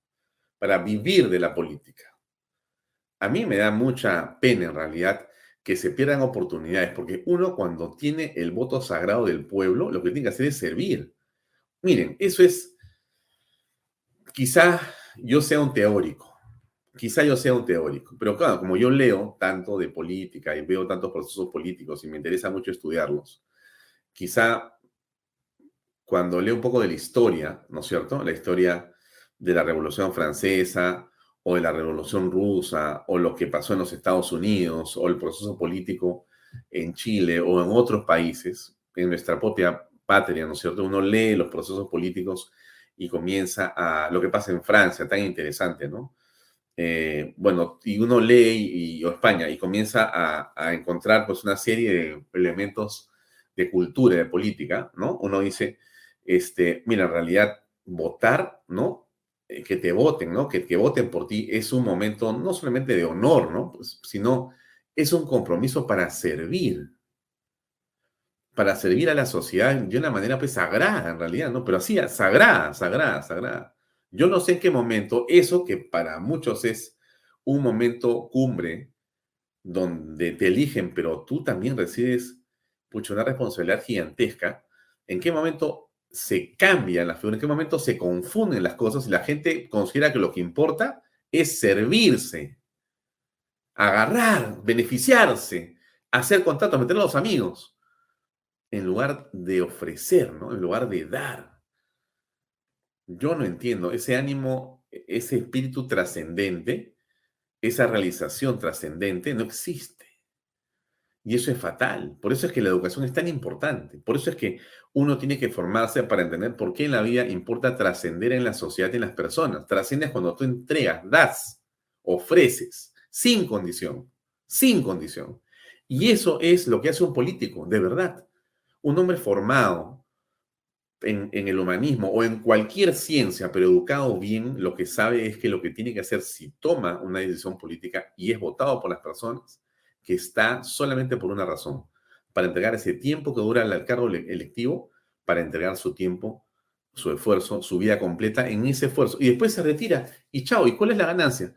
para vivir de la política. A mí me da mucha pena en realidad que se pierdan oportunidades, porque uno cuando tiene el voto sagrado del pueblo, lo que tiene que hacer es servir. Miren, eso es, quizá yo sea un teórico, quizá yo sea un teórico, pero claro, como yo leo tanto de política y veo tantos procesos políticos y me interesa mucho estudiarlos, quizá cuando leo un poco de la historia, ¿no es cierto? La historia de la Revolución Francesa o de la Revolución Rusa o lo que pasó en los Estados Unidos o el proceso político en Chile o en otros países, en nuestra propia patria, ¿no es cierto? Uno lee los procesos políticos y comienza a lo que pasa en Francia, tan interesante, ¿no? Eh, bueno, y uno lee y, o España y comienza a, encontrar pues una serie de elementos de cultura, de política, ¿no? Uno dice, este, mira, en realidad votar, ¿no? Eh, que te voten, ¿no? Que, que voten por ti es un momento no solamente de honor, ¿no? Pues, sino es un compromiso para servir, para servir a la sociedad de una manera pues sagrada en realidad, ¿no? Pero así, sagrada, sagrada, sagrada. Yo no sé en qué momento eso que para muchos es un momento cumbre donde te eligen, pero tú también recibes pucha, una responsabilidad gigantesca, ¿en qué momento se cambia la figura? ¿En qué momento se confunden las cosas y la gente considera que lo que importa es servirse, agarrar, beneficiarse, hacer contacto, meter a los amigos? en lugar de ofrecer, ¿no? En lugar de dar. Yo no entiendo ese ánimo, e-, ese espíritu trascendente, esa realización trascendente no existe. Y eso es fatal. Por eso es que la educación es tan importante. Por eso es que uno tiene que formarse para entender por qué en la vida importa trascender en la sociedad y en las personas. Trasciendes cuando tú entregas, das, ofreces, sin condición, sin condición. Y eso es lo que hace un político, de verdad. Un hombre formado en, el humanismo o en cualquier ciencia, pero educado bien, lo que sabe es que lo que tiene que hacer si toma una decisión política y es votado por las personas, que está solamente por una razón, para entregar ese tiempo que dura el cargo electivo, para entregar su tiempo, su esfuerzo, su vida completa en ese esfuerzo. Y después se retira y chao, ¿y cuál es la ganancia?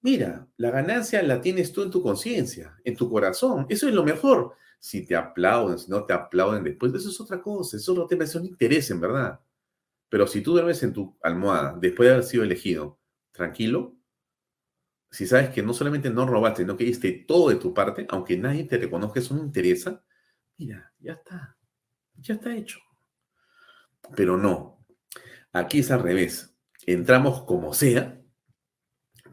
Mira, la ganancia la tienes tú en tu conciencia, en tu corazón. Eso es lo mejor si te aplauden, si no te aplauden después, eso es otra cosa, eso no te merece un interés, en verdad. Pero si tú duermes en tu almohada después de haber sido elegido, tranquilo, si sabes que no solamente no robaste, sino que diste todo de tu parte, aunque nadie te reconozca, eso no interesa, mira, ya está, ya está hecho. Pero no, aquí es al revés. Entramos como sea,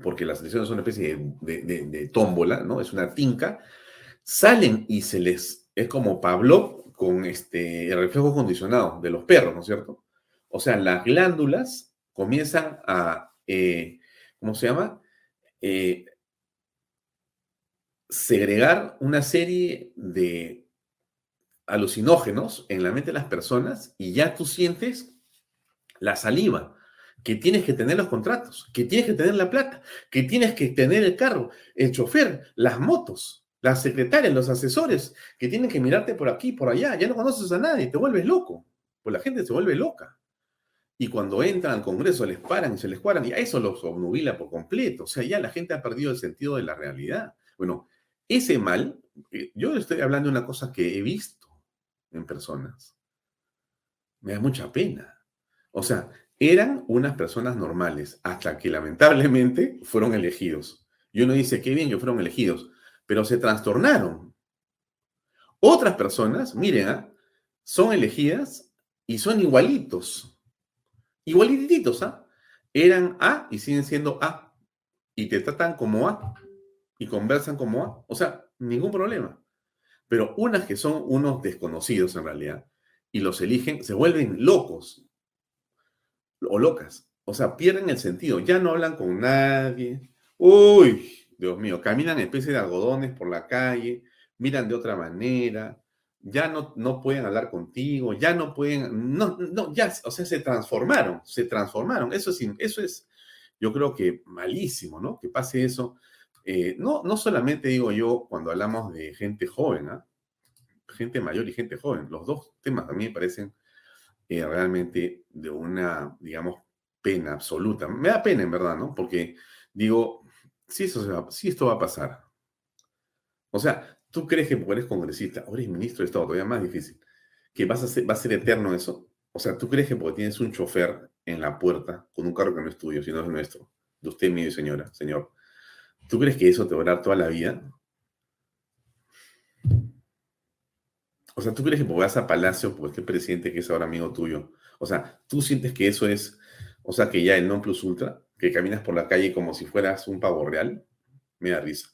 porque las elecciones son una especie de, de tómbola, ¿no? Es una tinca, salen y se les, es como Pablo con este, el reflejo condicionado de los perros, ¿no es cierto? O sea, las glándulas comienzan a, eh, ¿cómo se llama? Eh, segregar una serie de alucinógenos en la mente de las personas y ya tú sientes la saliva, que tienes que tener los contratos, que tienes que tener la plata, que tienes que tener el carro, el chofer, las motos las secretarias, los asesores, que tienen que mirarte por aquí, por allá, ya no conoces a nadie, te vuelves loco, pues la gente se vuelve loca. Y cuando entran al Congreso les paran y se les cuadran y a eso los obnubila por completo. O sea, ya la gente ha perdido el sentido de la realidad. Bueno, ese mal, eh, yo estoy hablando de una cosa que he visto en personas. Me da mucha pena. O sea, eran unas personas normales hasta que lamentablemente fueron elegidos. Y uno dice, qué bien que fueron elegidos pero se trastornaron. Otras personas, miren, ¿ah? son elegidas y son igualitos. Igualititos, ¿ah? Eran A y siguen siendo A. Y te tratan como A. Y conversan como A. O sea, ningún problema. Pero unas que son unos desconocidos en realidad y los eligen, se vuelven locos o locas. O sea, pierden el sentido. Ya no hablan con nadie. Uy, Dios mío, caminan especie de algodones por la calle, miran de otra manera, ya no, no pueden hablar contigo, ya no pueden, no, no, ya, o sea, se transformaron, se transformaron. Eso es, eso es yo creo que malísimo, ¿no? Que pase eso. Eh, no, no solamente digo yo cuando hablamos de gente joven, ¿ah? gente mayor y gente joven, los dos temas también me parecen eh, realmente de una, digamos, pena absoluta. Me da pena, en verdad, ¿no? Porque digo, si, eso si esto va a pasar. O sea, ¿tú crees que porque eres congresista, ahora eres ministro de Estado, todavía más difícil, que vas a ser, va a ser eterno eso? O sea, ¿tú crees que porque tienes un chofer en la puerta con un carro que no es tuyo, sino es nuestro, de usted, mi señora, señor, ¿tú crees que eso te va a dar toda la vida? O sea, ¿tú crees que porque vas a Palacio, porque este presidente que es ahora amigo tuyo, o sea, ¿tú sientes que eso es, o sea, que ya el non plus ultra, que caminas por la calle como si fueras un pavo real? Me da risa.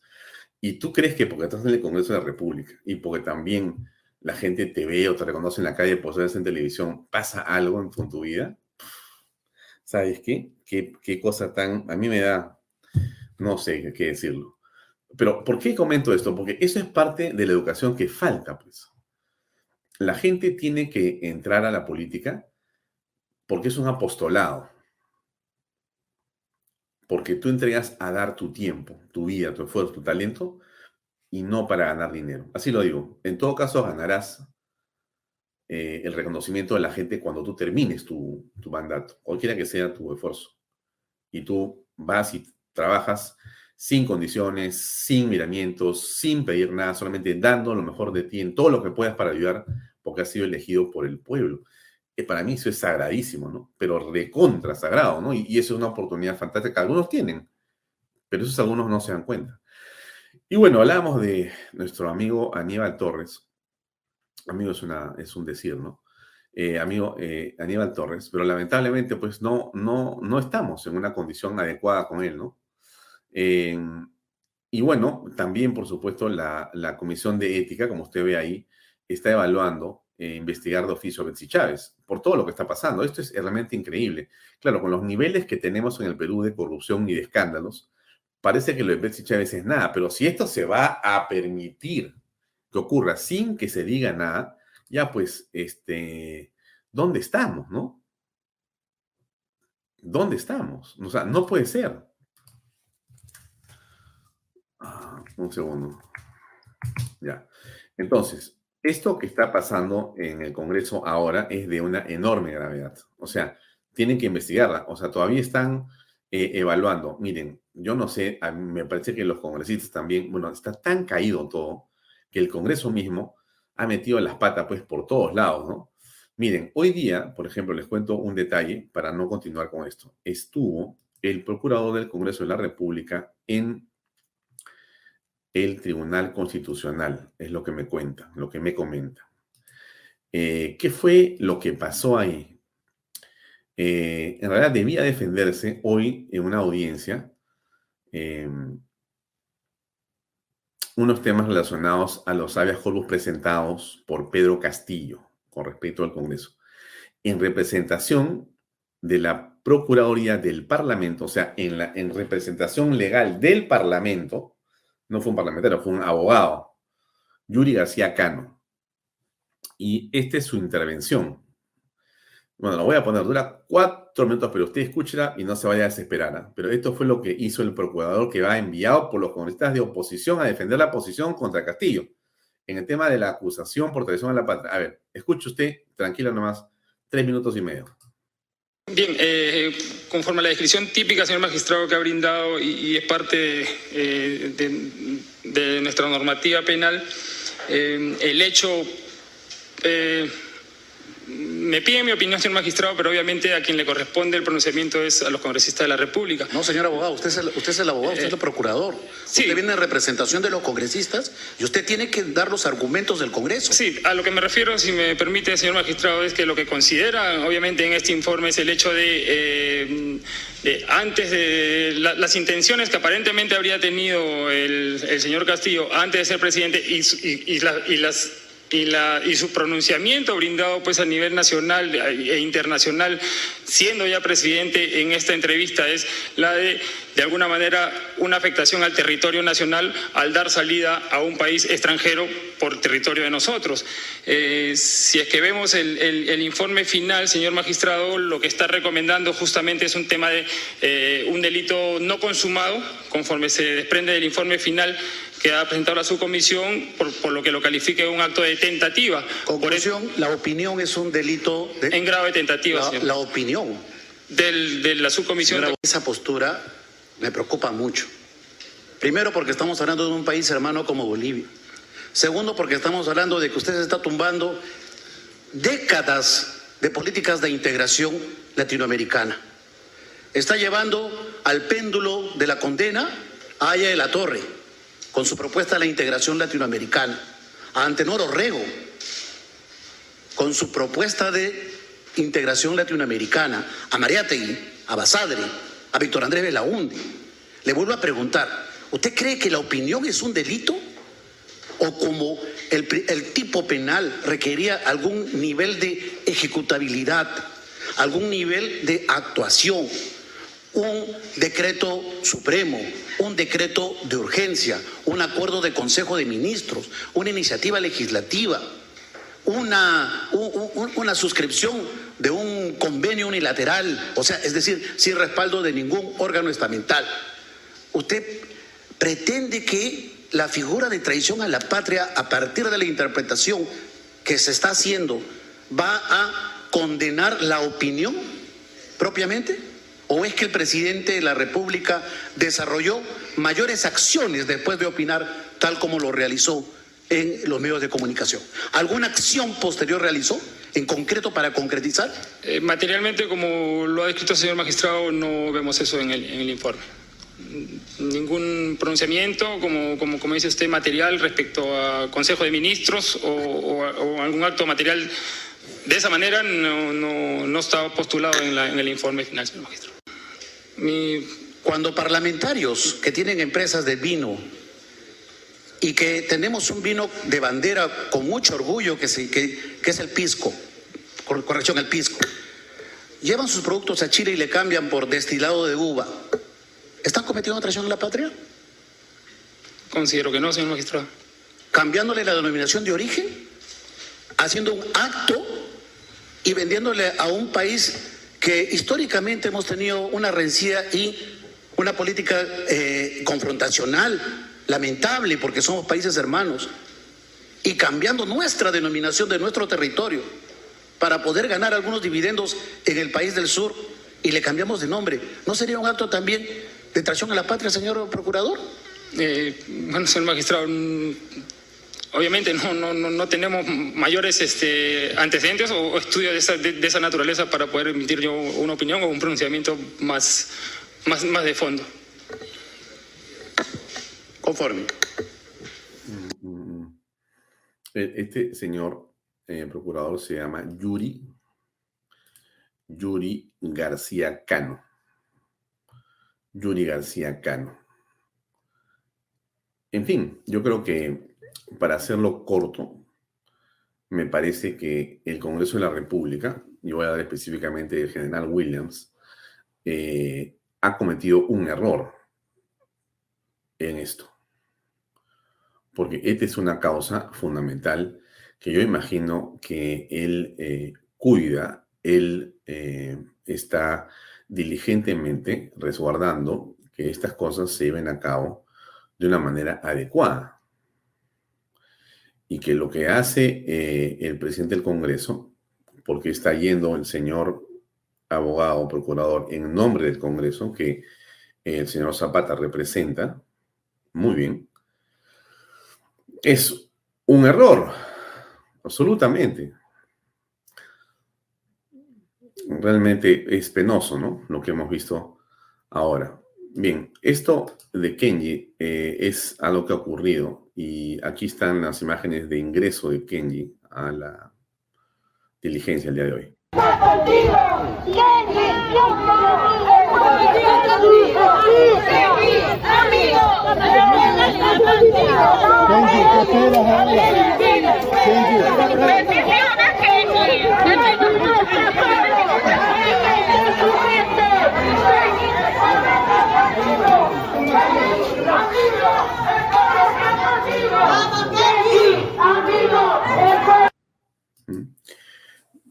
¿Y tú crees que porque estás en el Congreso de la República y porque también la gente te ve o te reconoce en la calle por ser en televisión, pasa algo en tu, vida? ¿Sabes qué? qué? ¿Qué cosa tan... A mí me da... No sé qué decirlo. Pero ¿por qué comento esto? Porque eso es parte de la educación que falta, pues la gente tiene que entrar a la política porque es un apostolado. Porque tú entregas a dar tu tiempo, tu vida, tu esfuerzo, tu talento y no para ganar dinero. Así lo digo. En todo caso, ganarás eh, el reconocimiento de la gente cuando tú termines tu, tu mandato, cualquiera que sea tu esfuerzo. Y tú vas y trabajas sin condiciones, sin miramientos, sin pedir nada, solamente dando lo mejor de ti en todo lo que puedas para ayudar, porque has sido elegido por el pueblo. Que para mí eso es sagradísimo, ¿no? Pero recontra sagrado, ¿no? Y, eso es una oportunidad fantástica. Algunos tienen, pero esos algunos no se dan cuenta. Y bueno, hablábamos de nuestro amigo Aníbal Torres. Amigo es, una, es un decir, ¿no? Eh, amigo eh, Aníbal Torres, pero lamentablemente pues no, no, no estamos en una condición adecuada con él, ¿no? y bueno, también, por supuesto, la, Comisión de Ética, como usted ve ahí, está evaluando eh, investigar de oficio a Betsy Chávez por todo lo que está pasando. Esto es realmente increíble. Claro, con los niveles que tenemos en el Perú de corrupción y de escándalos, parece que lo de Betsy Chávez es nada, pero si esto se va a permitir que ocurra sin que se diga nada, ya pues, este, ¿dónde estamos, no? ¿Dónde estamos? O sea, no puede ser. un segundo. Ya. Entonces, esto que está pasando en el Congreso ahora es de una enorme gravedad. O sea, tienen que investigarla. O sea, todavía están eh, evaluando. Miren, yo no sé, me parece que los congresistas también, bueno, está tan caído todo que el Congreso mismo ha metido las patas pues por todos lados, ¿no? Miren, hoy día, por ejemplo, les cuento un detalle para no continuar con esto. Estuvo el procurador del Congreso de la República en el Tribunal Constitucional, es lo que me cuenta, lo que me comenta. Eh, ¿Qué fue lo que pasó ahí? Eh, en realidad debía defenderse hoy en una audiencia em, unos temas relacionados a los habeas corpus presentados por Pedro Castillo con respecto al Congreso, en representación de la Procuraduría del Parlamento, o sea, en, la, en representación legal del Parlamento, no fue un parlamentario, fue un abogado, Yuri García Cano. Y esta es su intervención. Bueno, lo voy a poner, dura cuatro minutos, pero usted escúchela y no se vaya a desesperar. ¿ah? Pero esto fue lo que hizo el procurador que va enviado por los congresistas de oposición a defender la posición contra Castillo en el tema de la acusación por traición a la patria. A ver, escuche usted, tranquilo nomás, tres minutos y medio. Bien, eh, conforme a la descripción típica, señor magistrado, que ha brindado y, es parte eh, de, nuestra normativa penal, eh, el hecho me pide mi opinión, señor magistrado, pero obviamente a quien le corresponde el pronunciamiento es a los congresistas de la República. No, señor abogado, usted es el, usted es el abogado, usted es el eh, procurador. Usted viene en representación de los congresistas y usted tiene que dar los argumentos del Congreso. Sí, a lo que me refiero, si me permite, señor magistrado, es que lo que considera, obviamente, en este informe es el hecho de, eh, antes de las intenciones que aparentemente habría tenido el, señor Castillo antes de ser presidente y, y las y, la, y su pronunciamiento brindado pues a nivel nacional e internacional, siendo ya presidente en esta entrevista, es la de, de alguna manera, una afectación al territorio nacional al dar salida a un país extranjero por territorio de nosotros. Eh, si es que vemos el, el, informe final, señor magistrado, lo que está recomendando justamente es un tema de eh, un delito no consumado, conforme se desprende del informe final que ha presentado la subcomisión por, por lo que lo califique un acto de tentativa. Conclusión, la opinión es un delito en grado de tentativa. La, la opinión. de la subcomisión. esa postura me preocupa mucho. Primero porque estamos hablando de un país hermano como Bolivia. Segundo porque estamos hablando de que usted se está tumbando décadas de políticas de integración latinoamericana. Está llevando al péndulo de la condena a Aya de la Torre con su propuesta de la integración latinoamericana, a Antenor Orrego con su propuesta de integración latinoamericana, a Mariátegui, a Basadre, a Víctor Andrés Belaúnde. Le vuelvo a preguntar, ¿Usted cree que la opinión es un delito? ¿O como el, tipo penal requería algún nivel de ejecutabilidad, algún nivel de actuación, un decreto supremo, un decreto de urgencia, un acuerdo de Consejo de Ministros, una iniciativa legislativa, una, una suscripción de un convenio unilateral, o sea, es decir, sin respaldo de ningún órgano estamental. Usted pretende que la figura de traición a la patria, a partir de la interpretación que se está haciendo, va a condenar la opinión propiamente? ¿O es que el presidente de la República desarrolló mayores acciones después de opinar tal como lo realizó en los medios de comunicación? ¿Alguna acción posterior realizó? en concreto para concretizar? Eh, materialmente, como lo ha descrito el señor magistrado, no vemos eso en el informe ningún pronunciamiento, como, como, como, dice usted, material respecto a Consejo de Ministros o, algún acto material de esa manera no, no, no estaba postulado en, en, el informe final, señor magistro. Cuando parlamentarios que tienen empresas de vino y que tenemos un vino de bandera con mucho orgullo que, que, que es el pisco, corrección, el pisco, llevan sus productos a Chile y le cambian por destilado de uva ¿Están cometiendo traición a la patria? Considero que no, señor magistrado. Cambiándole la denominación de origen, haciendo un acto y vendiéndole a un país que históricamente hemos tenido una rencilla y una política eh, confrontacional, lamentable, porque somos países hermanos, y cambiando nuestra denominación de nuestro territorio para poder ganar algunos dividendos en el país del sur y le cambiamos de nombre. ¿No sería un acto también de traición a la patria, señor procurador? Eh, bueno, señor magistrado, obviamente no, no, no, tenemos mayores este, antecedentes o, estudios de esa, de, esa, naturaleza para poder emitir yo una opinión o un pronunciamiento más, más, más de fondo. Conforme. Mm, mm, e, este señor eh, procurador se llama Yuri, Yuri García Cano. Yuri García Cano. En fin, yo creo que para hacerlo corto, me parece que el Congreso de la República, y voy a dar específicamente el general Williams, eh, ha cometido un error en esto. Porque esta es una causa fundamental que yo imagino que él eh, cuida, él eh, está diligentemente resguardando que estas cosas se lleven a cabo de una manera adecuada. Y que lo que hace eh, el presidente del Congreso, porque está yendo el señor abogado, procurador, en nombre del Congreso, que el señor Zapata representa, muy bien, es un error, absolutamente realmente es penoso, ¿no? Lo que hemos visto ahora. Bien, esto de Kenji eh, es algo que ha ocurrido y aquí están las imágenes de ingreso de Kenji a la diligencia el día de hoy.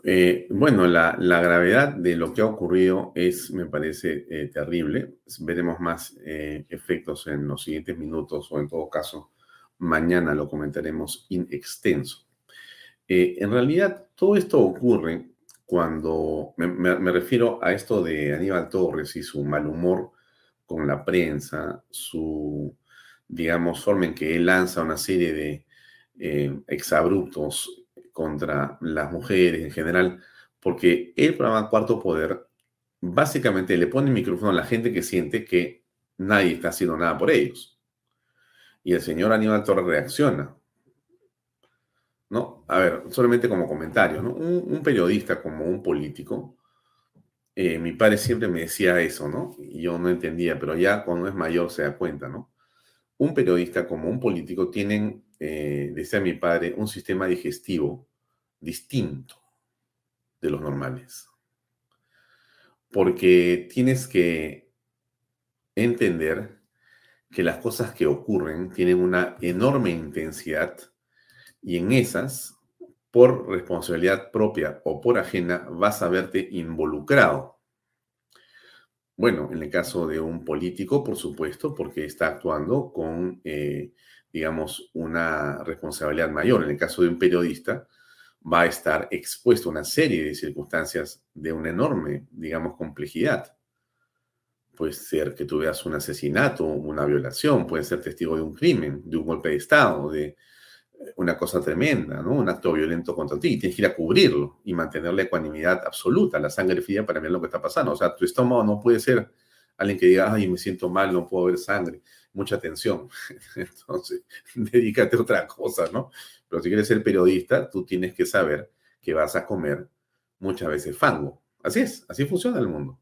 Eh, bueno, la, gravedad de lo que ha ocurrido es, me parece, eh, terrible. Veremos más eh, efectos en los siguientes minutos o en todo caso, mañana lo comentaremos in extenso. en realidad, todo esto ocurre cuando me, refiero a esto de Aníbal Torres y su mal humor con la prensa, su, digamos, forma en que él lanza una serie de eh, exabruptos contra las mujeres en general, porque el programa Cuarto Poder básicamente le pone el micrófono a la gente que siente que nadie está haciendo nada por ellos. Y el señor Aníbal Torres reacciona. ¿No? A ver, solamente como comentario, ¿no? Un, periodista como un político, eh, mi padre siempre me decía eso, ¿no? Y yo no entendía, pero ya cuando es mayor se da cuenta, ¿no? Un periodista como un político tienen, eh, decía mi padre, un sistema digestivo distinto de los normales porque tienes que entender que las cosas que ocurren tienen una enorme intensidad y en esas, por responsabilidad propia o por ajena, vas a verte involucrado. Bueno, en el caso de un político, por supuesto, porque está actuando con, eh, digamos, una responsabilidad mayor. En el caso de un periodista, va a estar expuesto a una serie de circunstancias de una enorme, digamos, complejidad. Puede ser que tú veas un asesinato, una violación, puede ser testigo de un crimen, de un golpe de Estado, de eh, una cosa tremenda, ¿no? Un acto violento contra ti. Tienes que ir a cubrirlo y mantener la ecuanimidad absoluta, la sangre fría para ver lo que está pasando. O sea, tu estómago no puede ser alguien que diga, ay, me siento mal, no puedo ver sangre, mucha tensión. Entonces, dedícate a otra cosa, ¿no? Pero si quieres ser periodista, tú tienes que saber que vas a comer muchas veces fango. Así es, así funciona el mundo.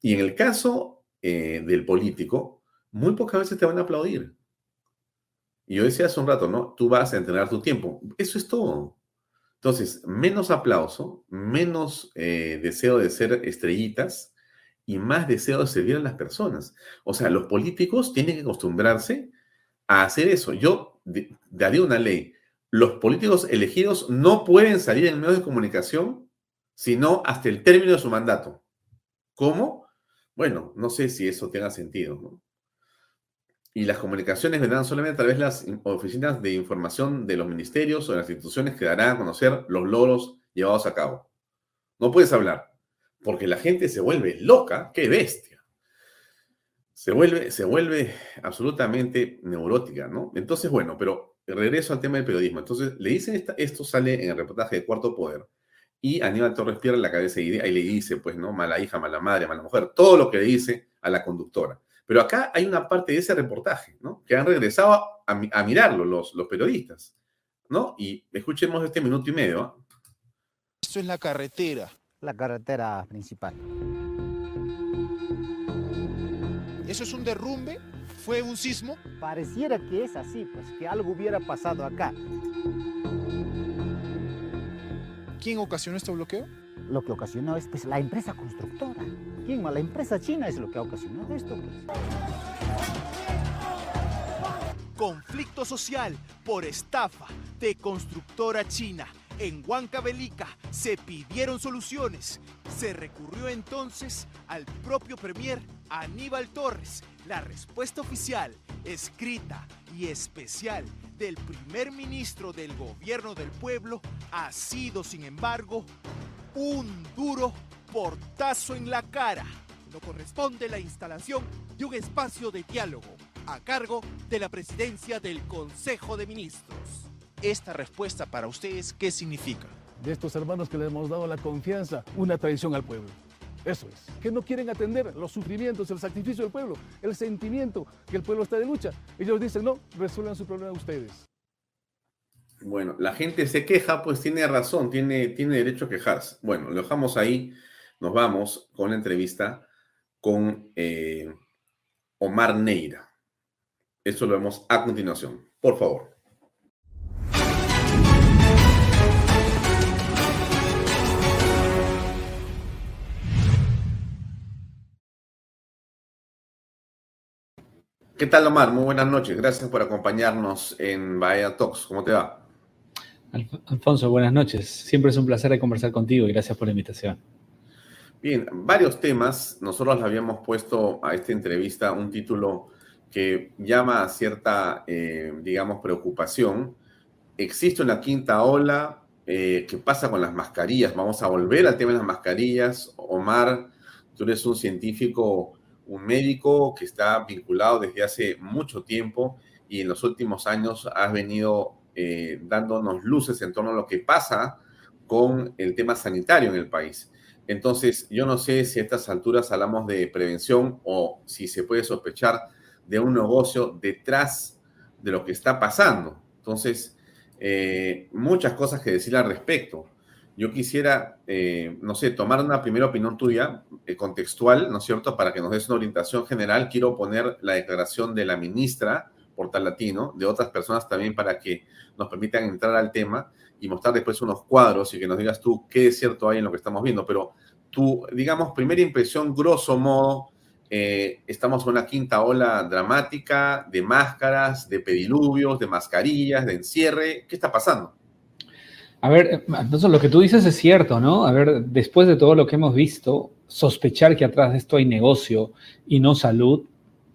Y en el caso eh, del político, muy pocas veces te van a aplaudir. Y yo decía hace un rato, ¿no? Tú vas a entrenar tu tiempo. Eso es todo. Entonces, menos aplauso, menos eh, deseo de ser estrellitas y más deseo de servir a las personas. O sea, los políticos tienen que acostumbrarse a hacer eso. Yo daría una ley los políticos elegidos no pueden salir en medios de comunicación sino hasta el término de su mandato. ¿Cómo? Bueno, no sé si eso tenga sentido. Y las comunicaciones vendrán solamente a través de las oficinas de información de los ministerios o de las instituciones que darán a conocer los logros llevados a cabo. No puedes hablar, porque la gente se vuelve loca, qué bestia. Se vuelve, se vuelve absolutamente neurótica, ¿no? Entonces, bueno, pero regreso al tema del periodismo. Entonces, le dicen, esto sale en el reportaje de Cuarto Poder, y Aníbal Torres pierde la cabeza y, le dice, pues, ¿no? Mala hija, mala madre, mala mujer, todo lo que le dice a la conductora. Pero acá hay una parte de ese reportaje, ¿no? Que han regresado a, mirarlo los, periodistas, ¿no? Y escuchemos este minuto y medio. ¿ah? Esto es la carretera. La carretera principal. ¿Eso es un derrumbe? ¿Fue un sismo? Pareciera que es así, pues que algo hubiera pasado acá. ¿Quién ocasionó este bloqueo? Lo que ocasionó es pues, la empresa constructora. ¿Quién más? La empresa china es lo que ha ocasionado esto. Pues. Conflicto social por estafa de constructora china. En Huancavelica se pidieron soluciones. Se recurrió entonces al propio premier Aníbal Torres, la respuesta oficial, escrita y especial del primer ministro del gobierno del pueblo ha sido, sin embargo, un duro portazo en la cara. No corresponde la instalación de un espacio de diálogo a cargo de la presidencia del Consejo de Ministros. Esta respuesta para ustedes, ¿qué significa? De estos hermanos que le hemos dado la confianza, una traición al pueblo. Eso es, que no quieren atender los sufrimientos, el sacrificio del pueblo, el sentimiento que el pueblo está de lucha. Ellos dicen, no, resuelvan su problema ustedes. Bueno, la gente se queja, pues tiene razón, tiene, tiene derecho a quejarse. Bueno, lo dejamos ahí, nos vamos con la entrevista con eh, Omar Neira. Eso lo vemos a continuación. Por favor. ¿Qué tal, Omar? Muy buenas noches. Gracias por acompañarnos en Bahía Talks. ¿Cómo te va? Alfonso, buenas noches. Siempre es un placer conversar contigo y gracias por la invitación. Bien, varios temas. Nosotros le habíamos puesto a esta entrevista un título que llama a cierta, eh, digamos, preocupación. ¿Existe una quinta ola? eh, qué pasa con las mascarillas. Vamos a volver al tema de las mascarillas. Omar, tú eres un científico, un médico que está vinculado desde hace mucho tiempo y en los últimos años has venido eh, dándonos luces en torno a lo que pasa con el tema sanitario en el país. Entonces, yo no sé si a estas alturas hablamos de prevención o si se puede sospechar de un negocio detrás de lo que está pasando. Entonces, eh, muchas cosas que decir al respecto. Yo quisiera, eh, no sé, tomar una primera opinión tuya, eh, contextual, ¿no es cierto?, para que nos des una orientación general. Quiero poner la declaración de la ministra Portal Latino, de otras personas también para que nos permitan entrar al tema y mostrar después unos cuadros y que nos digas tú qué es cierto hay en lo que estamos viendo. Pero tu, digamos, primera impresión, grosso modo, eh, estamos en una quinta ola dramática de máscaras, de pediluvios, de mascarillas, de encierre. ¿Qué está pasando? A ver, entonces lo que tú dices es cierto, ¿no? A ver, después de todo lo que hemos visto, sospechar que atrás de esto hay negocio y no salud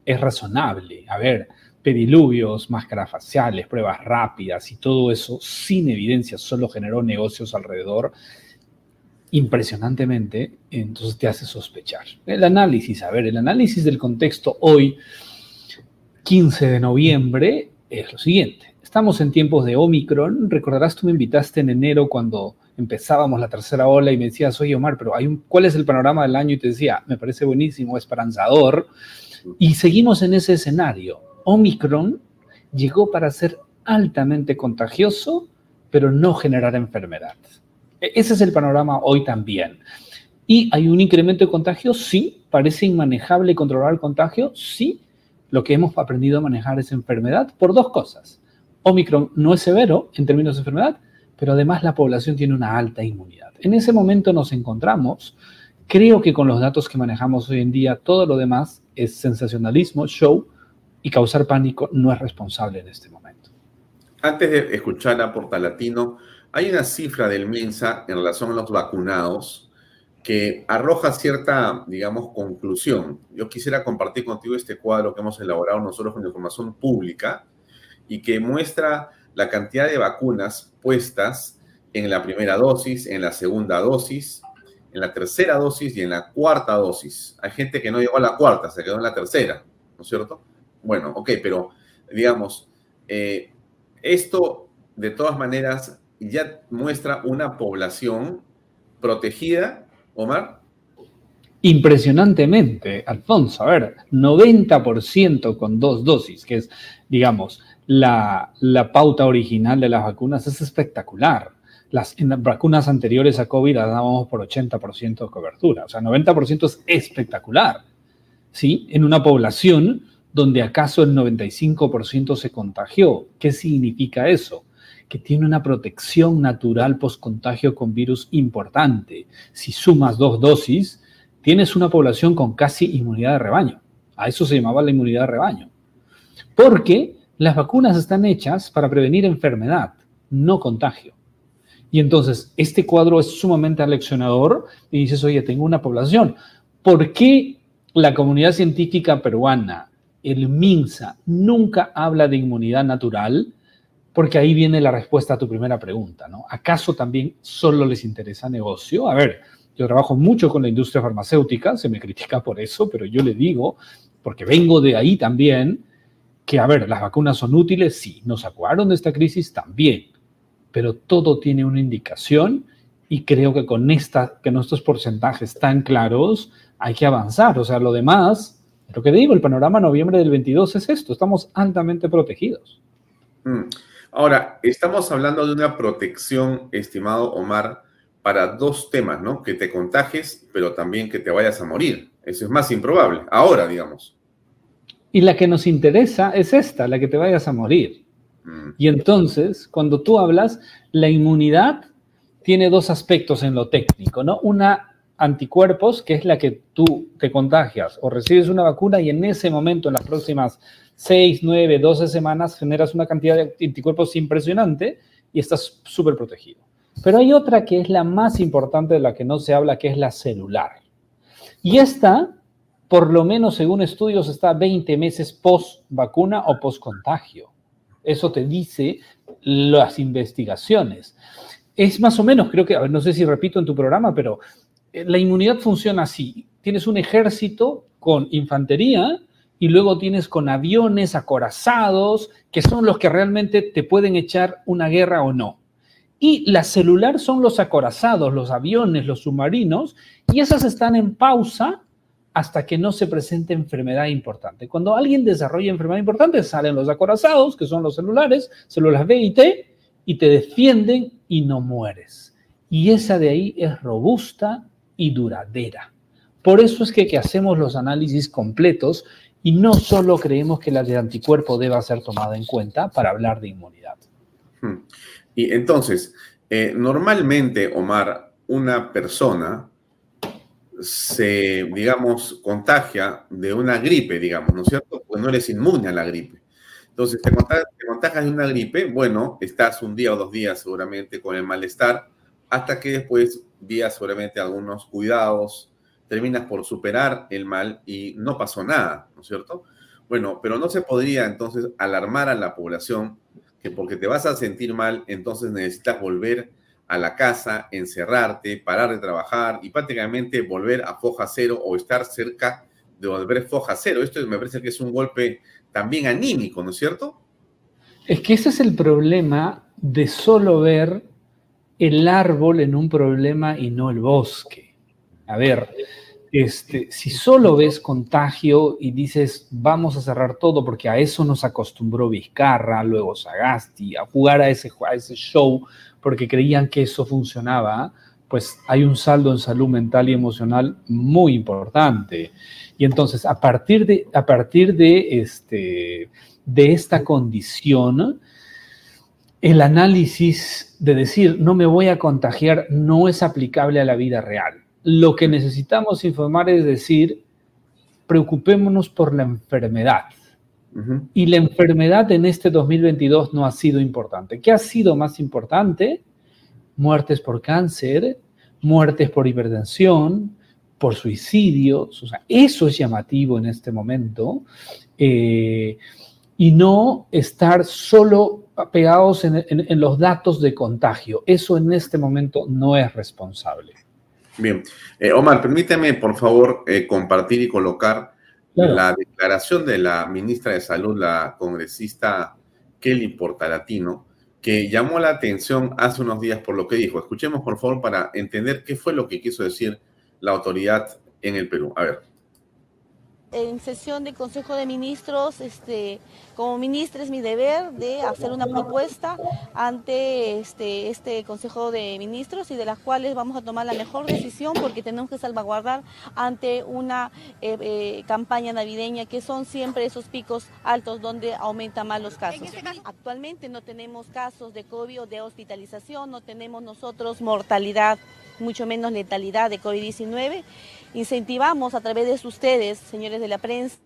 es razonable. A ver, pediluvios, máscaras faciales, pruebas rápidas y todo eso sin evidencia solo generó negocios alrededor impresionantemente, entonces te hace sospechar. El análisis, a ver, el análisis del contexto hoy, 15 de noviembre, es lo siguiente. Estamos en tiempos de Omicron. Recordarás, tú me invitaste en enero cuando empezábamos la tercera ola y me decías, oye Omar, pero hay un, ¿cuál es el panorama del año? Y te decía, me parece buenísimo, esperanzador. Y seguimos en ese escenario. Omicron llegó para ser altamente contagioso, pero no generar enfermedad. E-, ese es el panorama hoy también. ¿Y hay un incremento de contagio? Sí. ¿Parece inmanejable controlar el contagio? Sí. Lo que hemos aprendido a manejar es enfermedad por dos cosas. Omicron no es severo en términos de enfermedad, pero además la población tiene una alta inmunidad. En ese momento nos encontramos. Creo que con los datos que manejamos hoy en día, todo lo demás es sensacionalismo, show, y causar pánico no es responsable en este momento. Antes de escuchar a Portalatino, hay una cifra del Mensa en relación a los vacunados que arroja cierta, digamos, conclusión. Yo quisiera compartir contigo este cuadro que hemos elaborado nosotros con información pública y que muestra la cantidad de vacunas puestas en la primera dosis, en la segunda dosis, en la tercera dosis y en la cuarta dosis. Hay gente que no llegó a la cuarta, se quedó en la tercera, ¿no es cierto? Bueno, ok, pero digamos, eh, esto de todas maneras ya muestra una población protegida, Omar. Impresionantemente, Alfonso. A ver, 90% con dos dosis, que es, digamos, la, pauta original de las vacunas, es espectacular. Las vacunas anteriores a COVID dábamos por 80% de cobertura. O sea, 90% es espectacular. ¿Sí? En una población donde acaso el 95% se contagió. ¿Qué significa eso? que tiene una protección natural post-contagio con virus importante. Si sumas dos dosis, tienes una población con casi inmunidad de rebaño. A eso se llamaba la inmunidad de rebaño. Porque las vacunas están hechas para prevenir enfermedad, no contagio. Y entonces, este cuadro es sumamente aleccionador y dices, oye, tengo una población. ¿Por qué la comunidad científica peruana, el MINSA, nunca habla de inmunidad natural? porque ahí viene la respuesta a tu primera pregunta, ¿no? ¿Acaso también solo les interesa negocio? A ver, yo trabajo mucho con la industria farmacéutica, se me critica por eso, pero yo le digo, porque vengo de ahí también, que, a ver, las vacunas son útiles, sí, nos sacaron de esta crisis también, pero todo tiene una indicación y creo que con esta, que nuestros porcentajes tan claros, hay que avanzar. O sea, lo demás, lo que digo, el panorama noviembre del 22 es esto, estamos altamente protegidos. Mm. Ahora, estamos hablando de una protección, estimado Omar, para dos temas, ¿no? Que te contagies, pero también que te vayas a morir. Eso es más improbable, ahora, digamos. Y la que nos interesa es esta, la que te vayas a morir. Mm. Y entonces, cuando tú hablas, la inmunidad tiene dos aspectos en lo técnico, ¿no? Una, anticuerpos, que es la que tú te contagias o recibes una vacuna y en ese momento, en las próximas 6, 9, 12 semanas generas una cantidad de anticuerpos impresionante y estás súper protegido. Pero hay otra que es la más importante de la que no se habla, que es la celular. Y esta, por lo menos según estudios, está 20 meses post vacuna o post contagio. Eso te dice las investigaciones. es más o menos, creo que, no sé si repito en tu programa, pero eh, la inmunidad funciona así. Tienes un ejército con infantería y luego tienes con aviones acorazados, que son los que realmente te pueden echar una guerra o no. Y la celular son los acorazados, los aviones, los submarinos, y esas están en pausa hasta que no se presente enfermedad importante. Cuando alguien desarrolla enfermedad importante, salen los acorazados, que son los celulares, células B y T, y te defienden y no mueres. Y esa de ahí es robusta y duradera. Por eso es que, hacemos los análisis completos y no solo creemos que la de anticuerpo deba ser tomada en cuenta para hablar de inmunidad. Hmm. Y entonces, eh, normalmente, Omar, una persona se, digamos, contagia de una gripe, digamos, ¿no es cierto? Pues no eres inmune a la gripe. Entonces, te contagias, de una gripe, bueno, estás un día o dos días seguramente con el malestar, hasta que después, días seguramente algunos cuidados, terminas por superar el mal y no pasó nada, ¿no es cierto? Bueno, pero no se podría entonces alarmar a la población que porque te vas a sentir mal, entonces necesitas volver a la casa, encerrarte, parar de trabajar y prácticamente volver a foja cero o estar cerca de volver a foja cero. Esto me parece que es un golpe también anímico, ¿no es cierto? Es que ese es el problema de solo ver el árbol en un problema y no el bosque. A ver, este, si solo ves contagio y dices vamos a cerrar todo porque a eso nos acostumbró Vizcarra, luego Sagasti, a jugar a ese, a ese show porque creían que eso funcionaba, pues hay un saldo en salud mental y emocional muy importante. Y entonces, a partir de, a partir de, este, de esta condición, el análisis de decir no me voy a contagiar no es aplicable a la vida real. Lo que necesitamos informar es decir, preocupémonos por la enfermedad. Y la enfermedad en este 2022 no ha sido importante. ¿Qué ha sido más importante? Muertes por cáncer, muertes por hipertensión, por suicidios. O sea, eso es llamativo en este momento. Eh, y no estar solo pegados en, los datos de contagio. Eso en este momento no es responsable. Bien. Eh, Omar, permíteme, por favor, eh, compartir y colocar la declaración de la ministra de Salud, la congresista Kelly Portalatino, que llamó la atención hace unos días por lo que dijo. Escuchemos, por favor, para entender qué fue lo que quiso decir la autoridad en el Perú. A ver en sesión de Consejo de Ministros, este, como ministra es mi deber de hacer una propuesta ante este, este Consejo de Ministros y de las cuales vamos a tomar la mejor decisión porque tenemos que salvaguardar ante una eh, eh, campaña navideña que son siempre esos picos altos donde aumentan más los casos. Este Actualmente no tenemos casos de COVID o de hospitalización, no tenemos nosotros mortalidad, mucho menos letalidad de COVID-19 incentivamos a través de ustedes, señores de la prensa,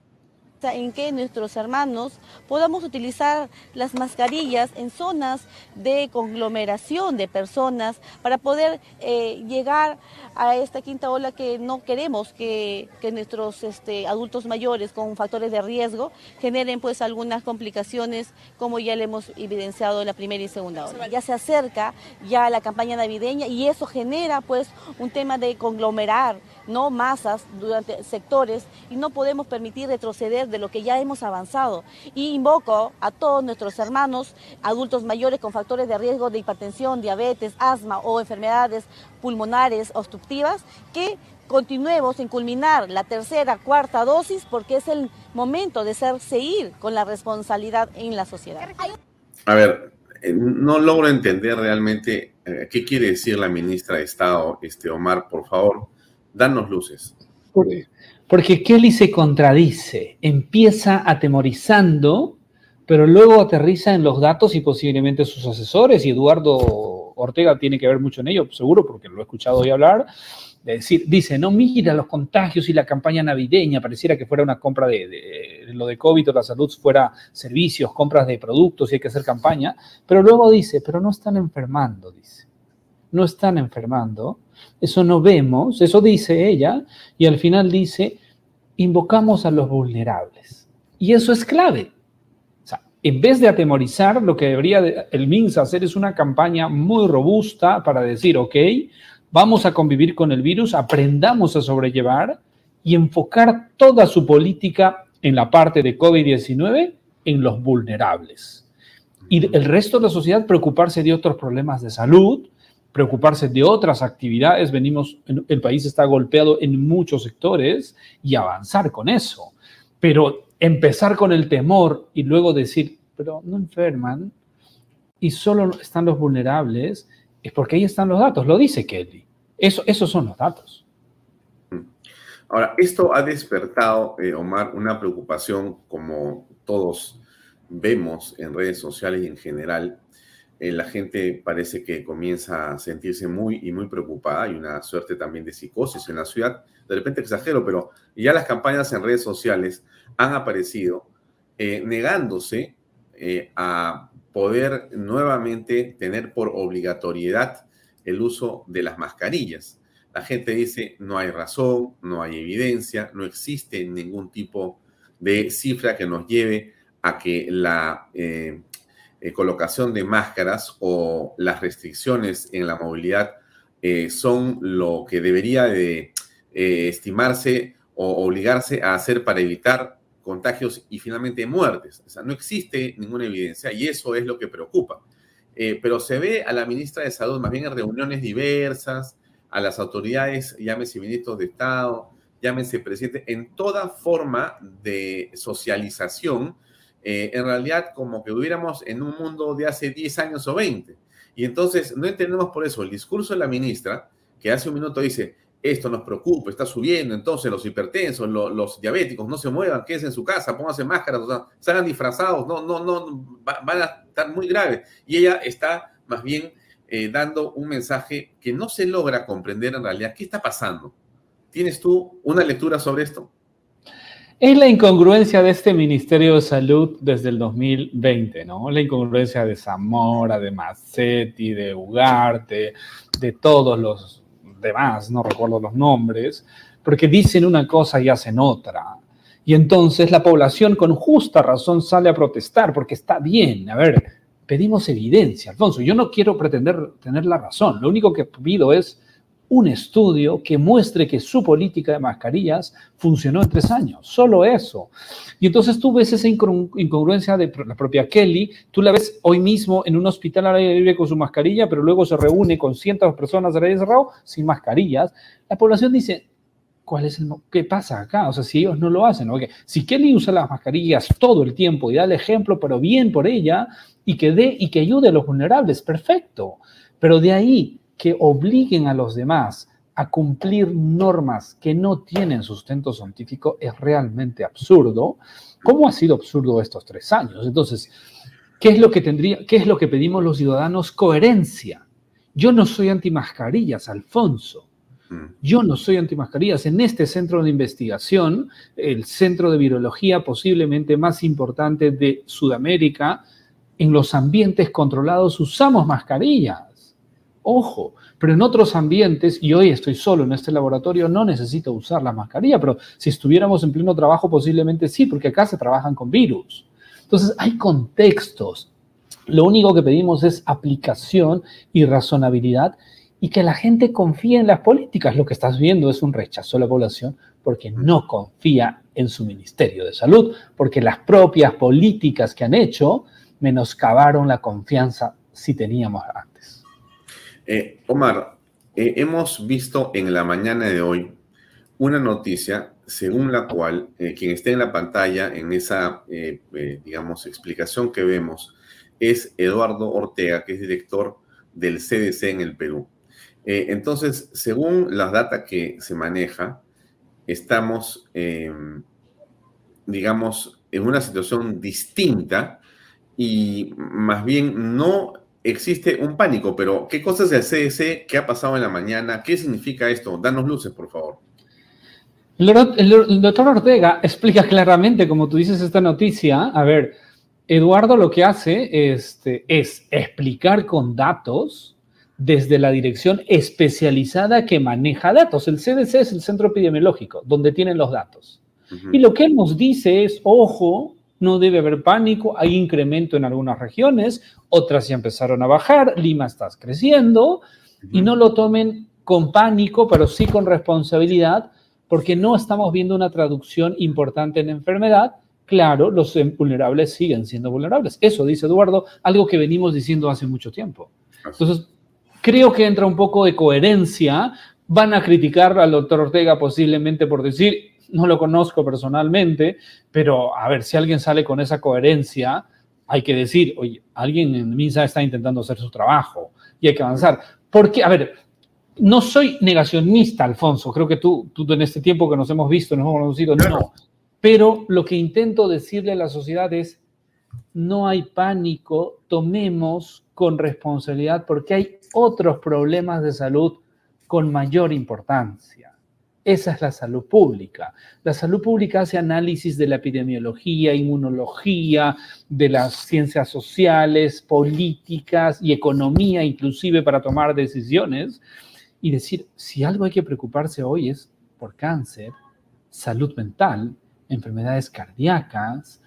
en que nuestros hermanos podamos utilizar las mascarillas en zonas de conglomeración de personas para poder eh, llegar a esta quinta ola que no queremos que, nuestros este, adultos mayores con factores de riesgo generen pues algunas complicaciones como ya le hemos evidenciado en la primera y segunda ola. Ya se acerca ya la campaña navideña y eso genera pues un tema de conglomerar no masas durante sectores y no podemos permitir retroceder de lo que ya hemos avanzado. Y invoco a todos nuestros hermanos adultos mayores con factores de riesgo de hipertensión, diabetes, asma o enfermedades pulmonares obstructivas que continuemos en culminar la tercera, cuarta dosis porque es el momento de ser, seguir con la responsabilidad en la sociedad. A ver, eh, no logro entender realmente eh, qué quiere decir la ministra de Estado, este Omar, por favor, danos luces. Porque Kelly se contradice, empieza atemorizando, pero luego aterriza en los datos y posiblemente sus asesores, y Eduardo Ortega tiene que ver mucho en ello, seguro, porque lo he escuchado hoy hablar, de decir, dice, no, mira los contagios y la campaña navideña, pareciera que fuera una compra de, de, lo de COVID o la salud fuera servicios, compras de productos y hay que hacer campaña, pero luego dice, pero no están enfermando, dice, no están enfermando, eso no vemos, eso dice ella, y al final dice, invocamos a los vulnerables. Y eso es clave. O sea, en vez de atemorizar, lo que debería el MINS hacer es una campaña muy robusta para decir, ok, vamos a convivir con el virus, aprendamos a sobrellevar y enfocar toda su política en la parte de COVID-19 en los vulnerables. Y el resto de la sociedad preocuparse de otros problemas de salud, preocuparse de otras actividades. Venimos, el país está golpeado en muchos sectores y avanzar con eso. Pero empezar con el temor y luego decir, pero no enferman y solo están los vulnerables, es porque ahí están los datos. Lo dice Kelly. Eso, esos son los datos. Ahora, esto ha despertado, eh, Omar, una preocupación como todos vemos en redes sociales y en general. Eh, la gente parece que comienza a sentirse muy y muy preocupada. Hay una suerte también de psicosis en la ciudad. De repente exagero, pero ya las campañas en redes sociales han aparecido eh, negándose a poder nuevamente tener por obligatoriedad el uso de las mascarillas. La gente dice, no hay razón, no hay evidencia, no existe ningún tipo de cifra que nos lleve a que la eh, eh, colocación de máscaras o las restricciones en la movilidad eh, son lo que debería de estimarse o obligarse a hacer para evitar contagios y finalmente muertes. O sea, no existe ninguna evidencia y eso es lo que preocupa. pero se ve a la ministra de Salud más bien en reuniones diversas, a las autoridades, llámese ministros de Estado, llámese presidente, en toda forma de socialización, eh, en realidad como que hubiéramos en un mundo de hace 10 años o 20. Y entonces no entendemos por eso el discurso de la ministra, que hace un minuto dice, esto nos preocupa, está subiendo, entonces los hipertensos, los diabéticos, no se muevan, quédense en su casa, pónganse máscaras, o sea, salgan disfrazados, no, no, no, van a estar muy graves. Y ella está más bien eh, dando un mensaje que no se logra comprender en realidad. ¿Qué está pasando? ¿Tienes tú una lectura sobre esto? Es la incongruencia de este Ministerio de Salud desde el 2020, ¿no? La incongruencia de Zamora, de Massetti, de Ugarte, de todos los demás, no recuerdo los nombres, porque dicen una cosa y hacen otra. Y entonces la población con justa razón sale a protestar porque está bien. A ver, pedimos evidencia, Alfonso. Yo no quiero pretender tener la razón. Lo único que pido es un estudio que muestre que su política de mascarillas funcionó en tres años. Solo eso. Y entonces tú ves esa incongruencia de la propia Kelly. Tú la ves hoy mismo en un hospital al aire libre con su mascarilla, pero luego se reúne con cientos de personas al aire cerrado sin mascarillas. La población dice, ¿cuál es el, qué pasa acá? O sea, si ellos no lo hacen, si Kelly usa las mascarillas todo el tiempo y da el ejemplo, pero bien por ella, y que dé y que ayude a los vulnerables, perfecto. Pero de ahí que obliguen a los demás a cumplir normas que no tienen sustento científico es realmente absurdo. ¿Cómo ha sido absurdo estos tres años? Entonces, ¿qué es lo que tendría, qué es lo que pedimos los ciudadanos? Coherencia. Yo no soy anti mascarillas, Alfonso. Mm. Yo no soy antimascarillas. En este centro de investigación, el centro de virología posiblemente más importante de Sudamérica, en los ambientes controlados usamos mascarillas. Ojo, pero en otros ambientes, y hoy estoy solo en este laboratorio, no necesito usar la mascarilla, pero si estuviéramos en pleno trabajo posiblemente sí, porque acá se trabajan con virus. Entonces hay contextos. Lo único que pedimos es aplicación y razonabilidad y que la gente confíe en las políticas. Lo que estás viendo es un rechazo a la población porque no confía en su Ministerio de Salud, porque las propias políticas que han hecho menoscabaron la confianza si teníamos. Eh, Omar, eh, hemos visto en la mañana de hoy una noticia según la cual eh, quien esté en la pantalla en esa, digamos, explicación que vemos es Eduardo Ortega, que es director del CDC en el Perú. entonces, según las datas que se maneja, estamos, digamos, en una situación distinta y más bien no existe un pánico, pero ¿qué cosas del CDC? ¿Qué ha pasado en la mañana? ¿Qué significa esto? Danos luces, por favor. El, doctor Ortega explica claramente, como tú dices, esta noticia. A ver, Eduardo lo que hace este, es explicar con datos desde la dirección especializada que maneja datos. El CDC es el centro epidemiológico, donde tienen los datos. Y lo que él nos dice es, ojo, no debe haber pánico, hay incremento en algunas regiones, otras ya empezaron a bajar, Lima está creciendo, y no lo tomen con pánico, pero sí con responsabilidad, porque no estamos viendo una traducción importante en la enfermedad. Claro, los vulnerables siguen siendo vulnerables. Eso dice Eduardo, algo que venimos diciendo hace mucho tiempo. Entonces, creo que entra un poco de coherencia. Van a criticar al doctor Ortega posiblemente por decir, no lo conozco personalmente, pero a ver, si alguien sale con esa coherencia, hay que decir, oye, alguien en MISA está intentando hacer su trabajo y hay que avanzar. Porque, a ver, no soy negacionista, Alfonso, creo que tú, tú en este tiempo que nos hemos visto, nos hemos conocido, no. Pero lo que intento decirle a la sociedad es, no hay pánico, tomemos con responsabilidad porque hay otros problemas de salud con mayor importancia. Esa es la salud pública. La salud pública hace análisis de la epidemiología, inmunología, de las ciencias sociales, políticas y economía, inclusive para tomar decisiones y decir, si algo hay que preocuparse hoy es por cáncer, salud mental, enfermedades cardíacas,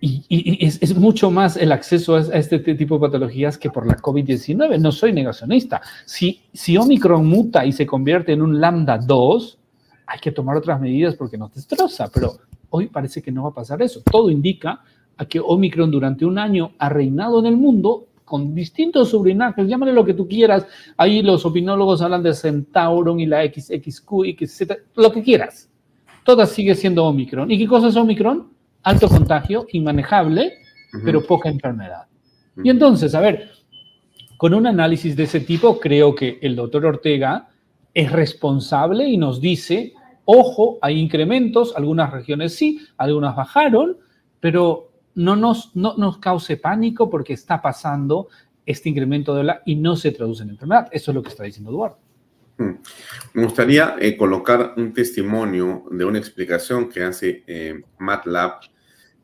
y, es, mucho más el acceso a, este tipo de patologías que por la COVID-19. No soy negacionista. Si, si Omicron muta y se convierte en un lambda 2, hay que tomar otras medidas porque nos destroza, pero hoy parece que no va a pasar eso. Todo indica a que Omicron durante un año ha reinado en el mundo con distintos sublinajes, llámale lo que tú quieras. Ahí los opinólogos hablan de Centauron y la XXQ, XZ, lo que quieras. Todas sigue siendo Omicron. ¿Y qué cosa es Omicron? Alto contagio, inmanejable, pero poca enfermedad. Y entonces, a ver, con un análisis de ese tipo, creo que el doctor Ortega es responsable y nos dice, ojo, hay incrementos, algunas regiones sí, algunas bajaron, pero no nos, no nos cause pánico porque está pasando este incremento de la y no se traduce en enfermedad. Eso es lo que está diciendo Eduardo. Hmm. Me gustaría eh, colocar un testimonio de una explicación que hace eh, MATLAB,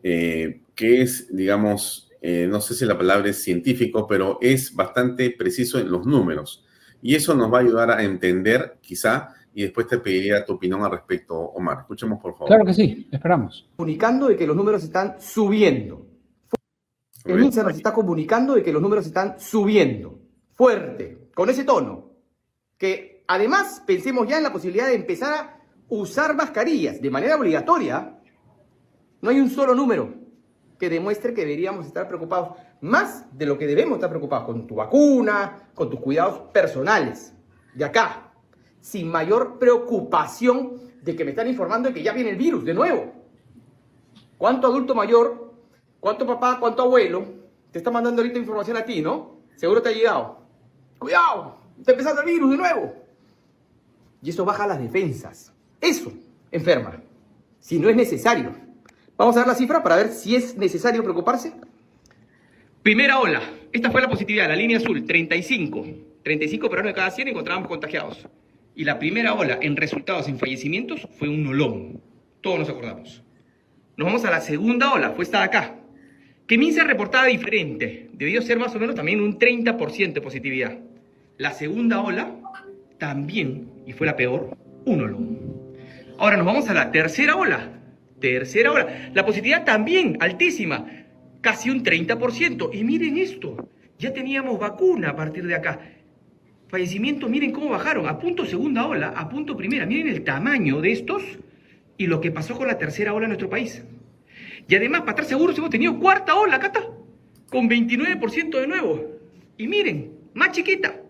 eh, que es, digamos, no sé si la palabra es científico, pero es bastante preciso en los números. Y eso nos va a ayudar a entender, quizá, y después te pediría tu opinión al respecto, Omar. Escuchemos, por favor. Claro que sí, esperamos. Comunicando de que los números están subiendo. El INSA nos está comunicando de que los números están subiendo. Fuerte, con ese tono. Que además pensemos ya en la posibilidad de empezar a usar mascarillas de manera obligatoria. No hay un solo número que demuestre que deberíamos estar preocupados más de lo que debemos estar preocupados con tu vacuna, con tus cuidados personales. De acá, sin mayor preocupación de que me están informando de que ya viene el virus de nuevo. ¿Cuánto adulto mayor, cuánto papá, cuánto abuelo te está mandando ahorita información a ti, no? Seguro te ha llegado. Cuidado, está empezando el virus de nuevo. Y eso baja las defensas. Eso enferma. Si no es necesario. Vamos a ver la cifra para ver si es necesario preocuparse. Primera ola. Esta fue la positividad, la línea azul, 35. 35 peruanos de cada 100 encontrábamos contagiados. Y la primera ola en resultados en fallecimientos fue un olón. Todos nos acordamos. Nos vamos a la segunda ola, fue esta de acá. Que se reportaba diferente. Debió ser más o menos también un 30% de positividad. La segunda ola también, y fue la peor, un olón. Ahora nos vamos a la tercera ola. Tercera ola. La positividad también altísima, casi un 30%. Y miren esto, ya teníamos vacuna a partir de acá fallecimientos, miren cómo bajaron, a punto segunda ola, a punto primera, miren el tamaño de estos y lo que pasó con la tercera ola en nuestro país. Y además, para estar seguros, hemos tenido cuarta ola, acá está, con 29% de nuevo. Y miren, más chiquita.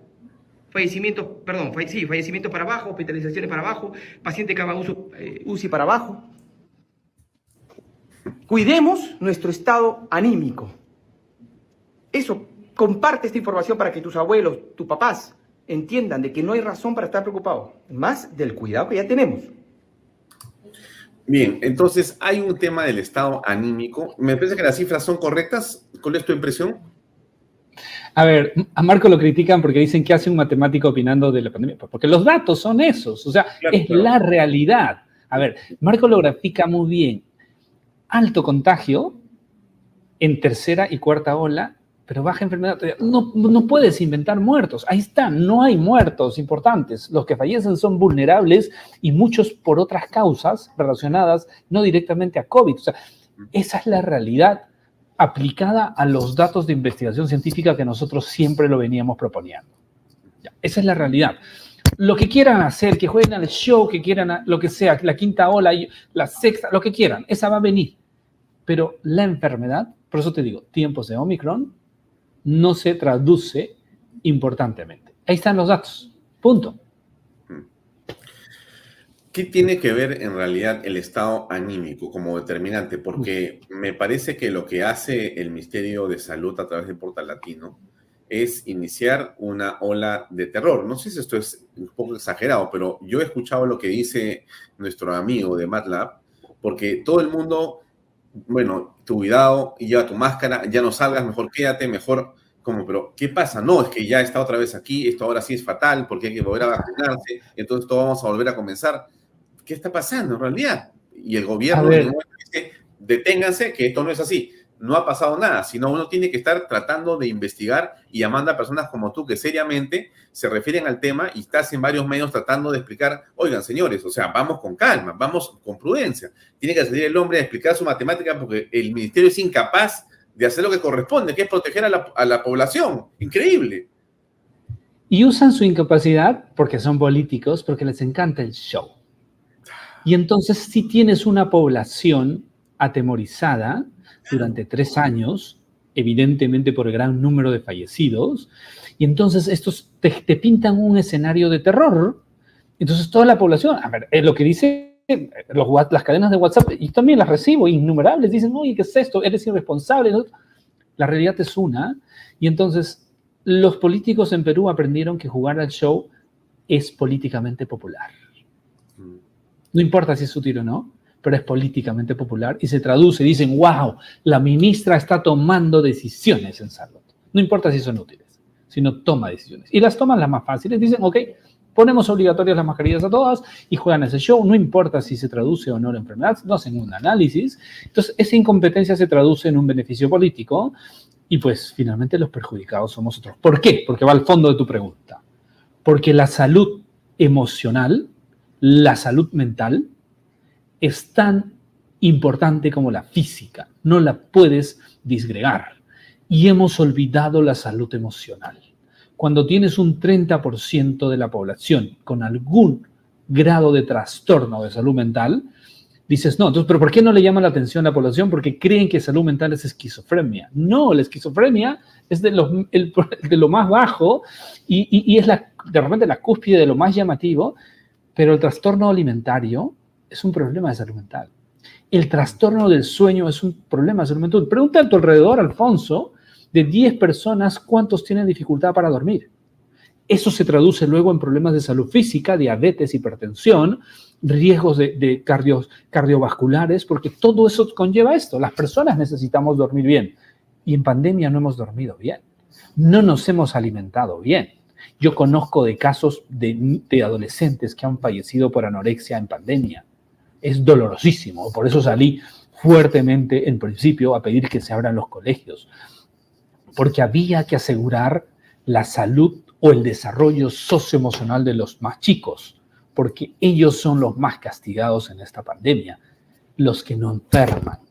Fallecimientos, perdón, sí, fallecimientos para abajo, hospitalizaciones para abajo, paciente que haga eh, UCI para abajo. Cuidemos nuestro estado anímico. Eso, comparte esta información para que tus abuelos, tus papás, entiendan de que no hay razón para estar preocupados, más del cuidado que ya tenemos. Bien, entonces hay un tema del estado anímico. Me parece que las cifras son correctas. ¿Cuál es tu impresión? A ver, a Marco lo critican porque dicen que hace un matemático opinando de la pandemia, porque los datos son esos, o sea, es la realidad. A ver, Marco lo grafica muy bien. Alto contagio en tercera y cuarta ola pero baja enfermedad. No, no puedes inventar muertos. Ahí está, no hay muertos importantes. Los que fallecen son vulnerables y muchos por otras causas relacionadas no directamente a COVID. O sea, Esa es la realidad aplicada a los datos de investigación científica que nosotros siempre lo veníamos proponiendo. esa es la realidad. Lo que quieran hacer, que jueguen al show, que quieran lo que sea, la quinta ola, la sexta, lo que quieran, esa va a venir. Pero la enfermedad, por eso te digo, tiempos de Omicron, no se traduce importantemente. Ahí están los datos. Punto. ¿Qué tiene que ver en realidad el estado anímico como determinante? Porque me parece que lo que hace el Ministerio de Salud a través de Portal Latino es iniciar una ola de terror. No sé si esto es un poco exagerado, pero yo he escuchado lo que dice nuestro amigo de MATLAB, porque todo el mundo, bueno, tu cuidado, lleva tu máscara, ya no salgas, mejor quédate, mejor como, pero ¿qué pasa? No, es que ya está otra vez aquí, esto ahora sí es fatal porque hay que volver a vacunarse, entonces todo vamos a volver a comenzar. ¿Qué está pasando en realidad? Y el gobierno dice, deténganse, que esto no es así. No ha pasado nada, sino uno tiene que estar tratando de investigar y llamando a personas como tú que seriamente se refieren al tema y estás en varios medios tratando de explicar, oigan señores, o sea, vamos con calma, vamos con prudencia. Tiene que salir el hombre a explicar su matemática porque el ministerio es incapaz de hacer lo que corresponde, que es proteger a la, a la población. Increíble. Y usan su incapacidad porque son políticos, porque les encanta el show. Y entonces si tienes una población atemorizada durante tres años, evidentemente por el gran número de fallecidos, y entonces estos te, pintan un escenario de terror. Entonces toda la población, a ver, es lo que dice los, las cadenas de WhatsApp, y también las recibo, innumerables, dicen, oye, ¿qué es esto? Eres irresponsable. La realidad es una, y entonces los políticos en Perú aprendieron que jugar al show es políticamente popular. No importa si es sutil o no, pero es políticamente popular y se traduce. Dicen, wow, la ministra está tomando decisiones en salud. No importa si son útiles, sino toma decisiones. Y las toman las más fáciles. Dicen, ok, ponemos obligatorias las mascarillas a todas y juegan ese show. No importa si se traduce o no la enfermedad, no hacen un análisis. Entonces, esa incompetencia se traduce en un beneficio político y pues finalmente los perjudicados somos otros. ¿Por qué? Porque va al fondo de tu pregunta. Porque la salud emocional la salud mental es tan importante como la física, no la puedes disgregar. Y hemos olvidado la salud emocional. Cuando tienes un 30% de la población con algún grado de trastorno de salud mental, dices, no, entonces, pero ¿por qué no le llama la atención a la población? Porque creen que salud mental es esquizofrenia. No, la esquizofrenia es de lo, más bajo y, y es la, de repente la cúspide de lo más llamativo, pero el trastorno alimentario es un problema de salud mental. El trastorno del sueño es un problema de salud mental. Pregunta a tu alrededor, Alfonso, de 10 personas, ¿cuántos tienen dificultad para dormir? Eso se traduce luego en problemas de salud física, diabetes, hipertensión, riesgos de, cardiovasculares, porque todo eso conlleva esto. Las personas necesitamos dormir bien y en pandemia no hemos dormido bien. No nos hemos alimentado bien. Yo conozco de casos de, adolescentes que han fallecido por anorexia en pandemia. Es dolorosísimo, por eso salí fuertemente en principio a pedir que se abran los colegios, porque había que asegurar la salud o el desarrollo socioemocional de los más chicos, porque ellos son los más castigados en esta pandemia, los que no enferman.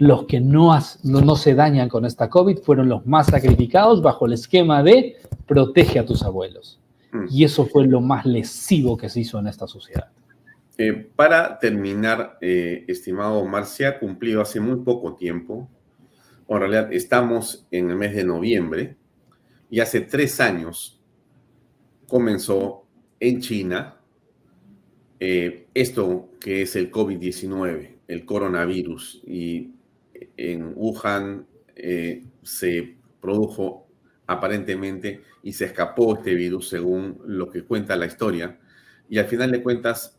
Los que no, no, se dañan con esta COVID fueron los más sacrificados bajo el esquema de protege a tus abuelos. Mm. Y eso fue lo más lesivo que se hizo en esta sociedad. Eh, para terminar, eh, estimado Omar, se ha cumplido hace muy poco tiempo, o en realidad estamos en el mes de noviembre, y hace tres años comenzó en China eh, esto que es el COVID-19, el coronavirus, y en Wuhan eh, se produjo aparentemente y se escapó este virus según lo que cuenta la historia. Y al final de cuentas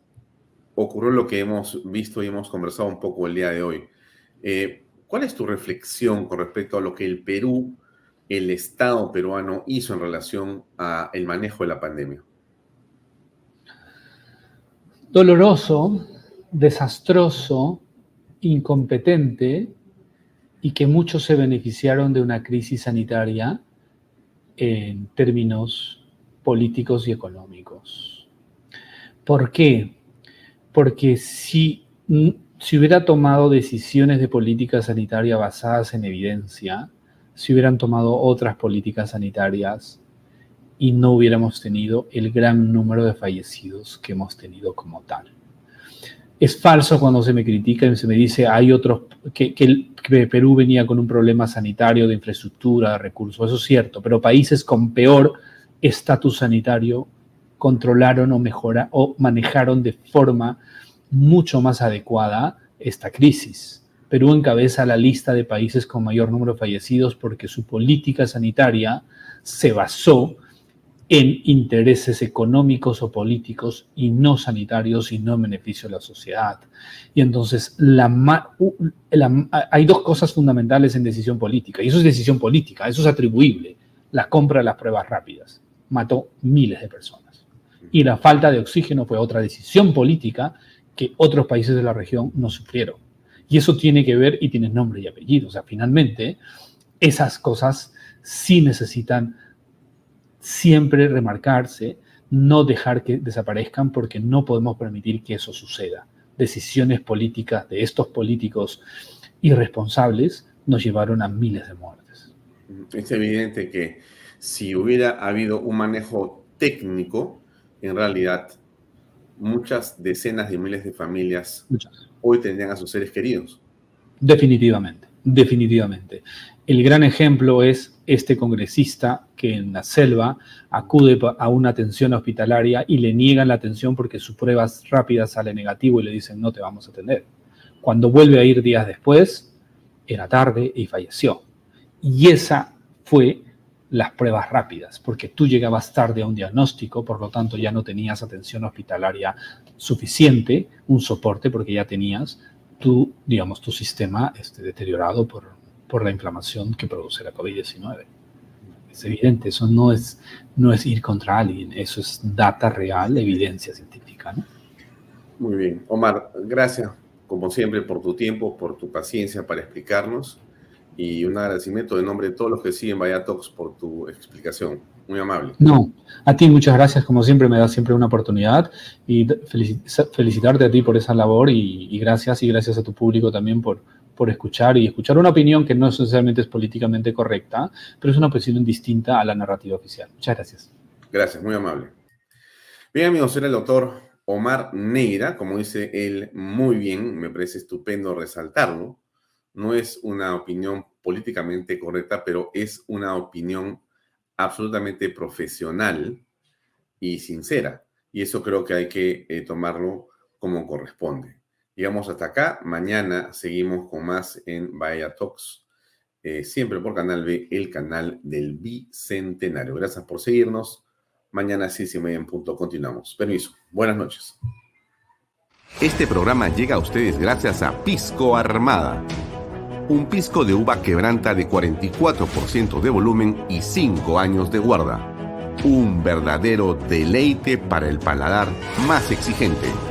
ocurrió lo que hemos visto y hemos conversado un poco el día de hoy. Eh, ¿Cuál es tu reflexión con respecto a lo que el Perú, el Estado peruano hizo en relación al manejo de la pandemia? Doloroso, desastroso, incompetente, y que muchos se beneficiaron de una crisis sanitaria en términos políticos y económicos. ¿Por qué? Porque si si hubiera tomado decisiones de política sanitaria basadas en evidencia, si hubieran tomado otras políticas sanitarias y no hubiéramos tenido el gran número de fallecidos que hemos tenido como tal. Es falso cuando se me critica y se me dice hay otros que, Perú venía con un problema sanitario de infraestructura, de recursos. Eso es cierto, pero países con peor estatus sanitario controlaron o mejora o manejaron de forma mucho más adecuada esta crisis. Perú encabeza la lista de países con mayor número de fallecidos porque su política sanitaria se basó en intereses económicos o políticos y no sanitarios y no en beneficio de la sociedad. Y entonces hay dos cosas fundamentales en decisión política, y eso es decisión política, eso es atribuible, la compra de las pruebas rápidas. Mató miles de personas. Y la falta de oxígeno fue otra decisión política que otros países de la región no sufrieron. Y eso tiene que ver y tiene nombre y apellido. O sea, finalmente, esas cosas sí necesitan siempre remarcarse, no dejar que desaparezcan porque no podemos permitir que eso suceda. Decisiones políticas de estos políticos irresponsables nos llevaron a miles de muertes. Es evidente que si hubiera habido un manejo técnico, en realidad muchas decenas de miles de familias hoy tendrían a sus seres queridos. Definitivamente, definitivamente. El gran ejemplo es este congresista que en la selva acude a una atención hospitalaria y le niegan la atención porque sus pruebas rápidas sale negativo y le dicen no te vamos a atender. Cuando vuelve a ir días después, era tarde y falleció. Y esa fue las pruebas rápidas, porque tú llegabas tarde a un diagnóstico, por lo tanto ya no tenías atención hospitalaria suficiente, un soporte, porque ya tenías tu, digamos, tu sistema este, deteriorado por, por la inflamación que produce la COVID-19. Es evidente, eso no es, no es ir contra alguien, eso es data real, evidencia científica. Muy bien. Omar, gracias como siempre por tu tiempo, por tu paciencia para explicarnos y un agradecimiento de nombre de todos los que siguen Vaya Talks por tu explicación. Muy amable. No, a ti muchas gracias, como siempre me da siempre una oportunidad y felicitarte a ti por esa labor y, y gracias y gracias a tu público también por, por escuchar y escuchar una opinión que no necesariamente es políticamente correcta, pero es una opinión distinta a la narrativa oficial. Muchas gracias. Gracias, muy amable. Bien, amigos, era el doctor Omar Neira, como dice él muy bien, me parece estupendo resaltarlo. No es una opinión políticamente correcta, pero es una opinión absolutamente profesional y sincera. Y eso creo que hay que eh, tomarlo como corresponde. Llegamos hasta acá. Mañana seguimos con más en Bahía Talks, eh, siempre por Canal B, el canal del Bicentenario. Gracias por seguirnos. Mañana, sí, y media en punto, continuamos. Permiso. Buenas noches. Este programa llega a ustedes gracias a Pisco Armada. Un pisco de uva quebranta de 44% de volumen y 5 años de guarda. Un verdadero deleite para el paladar más exigente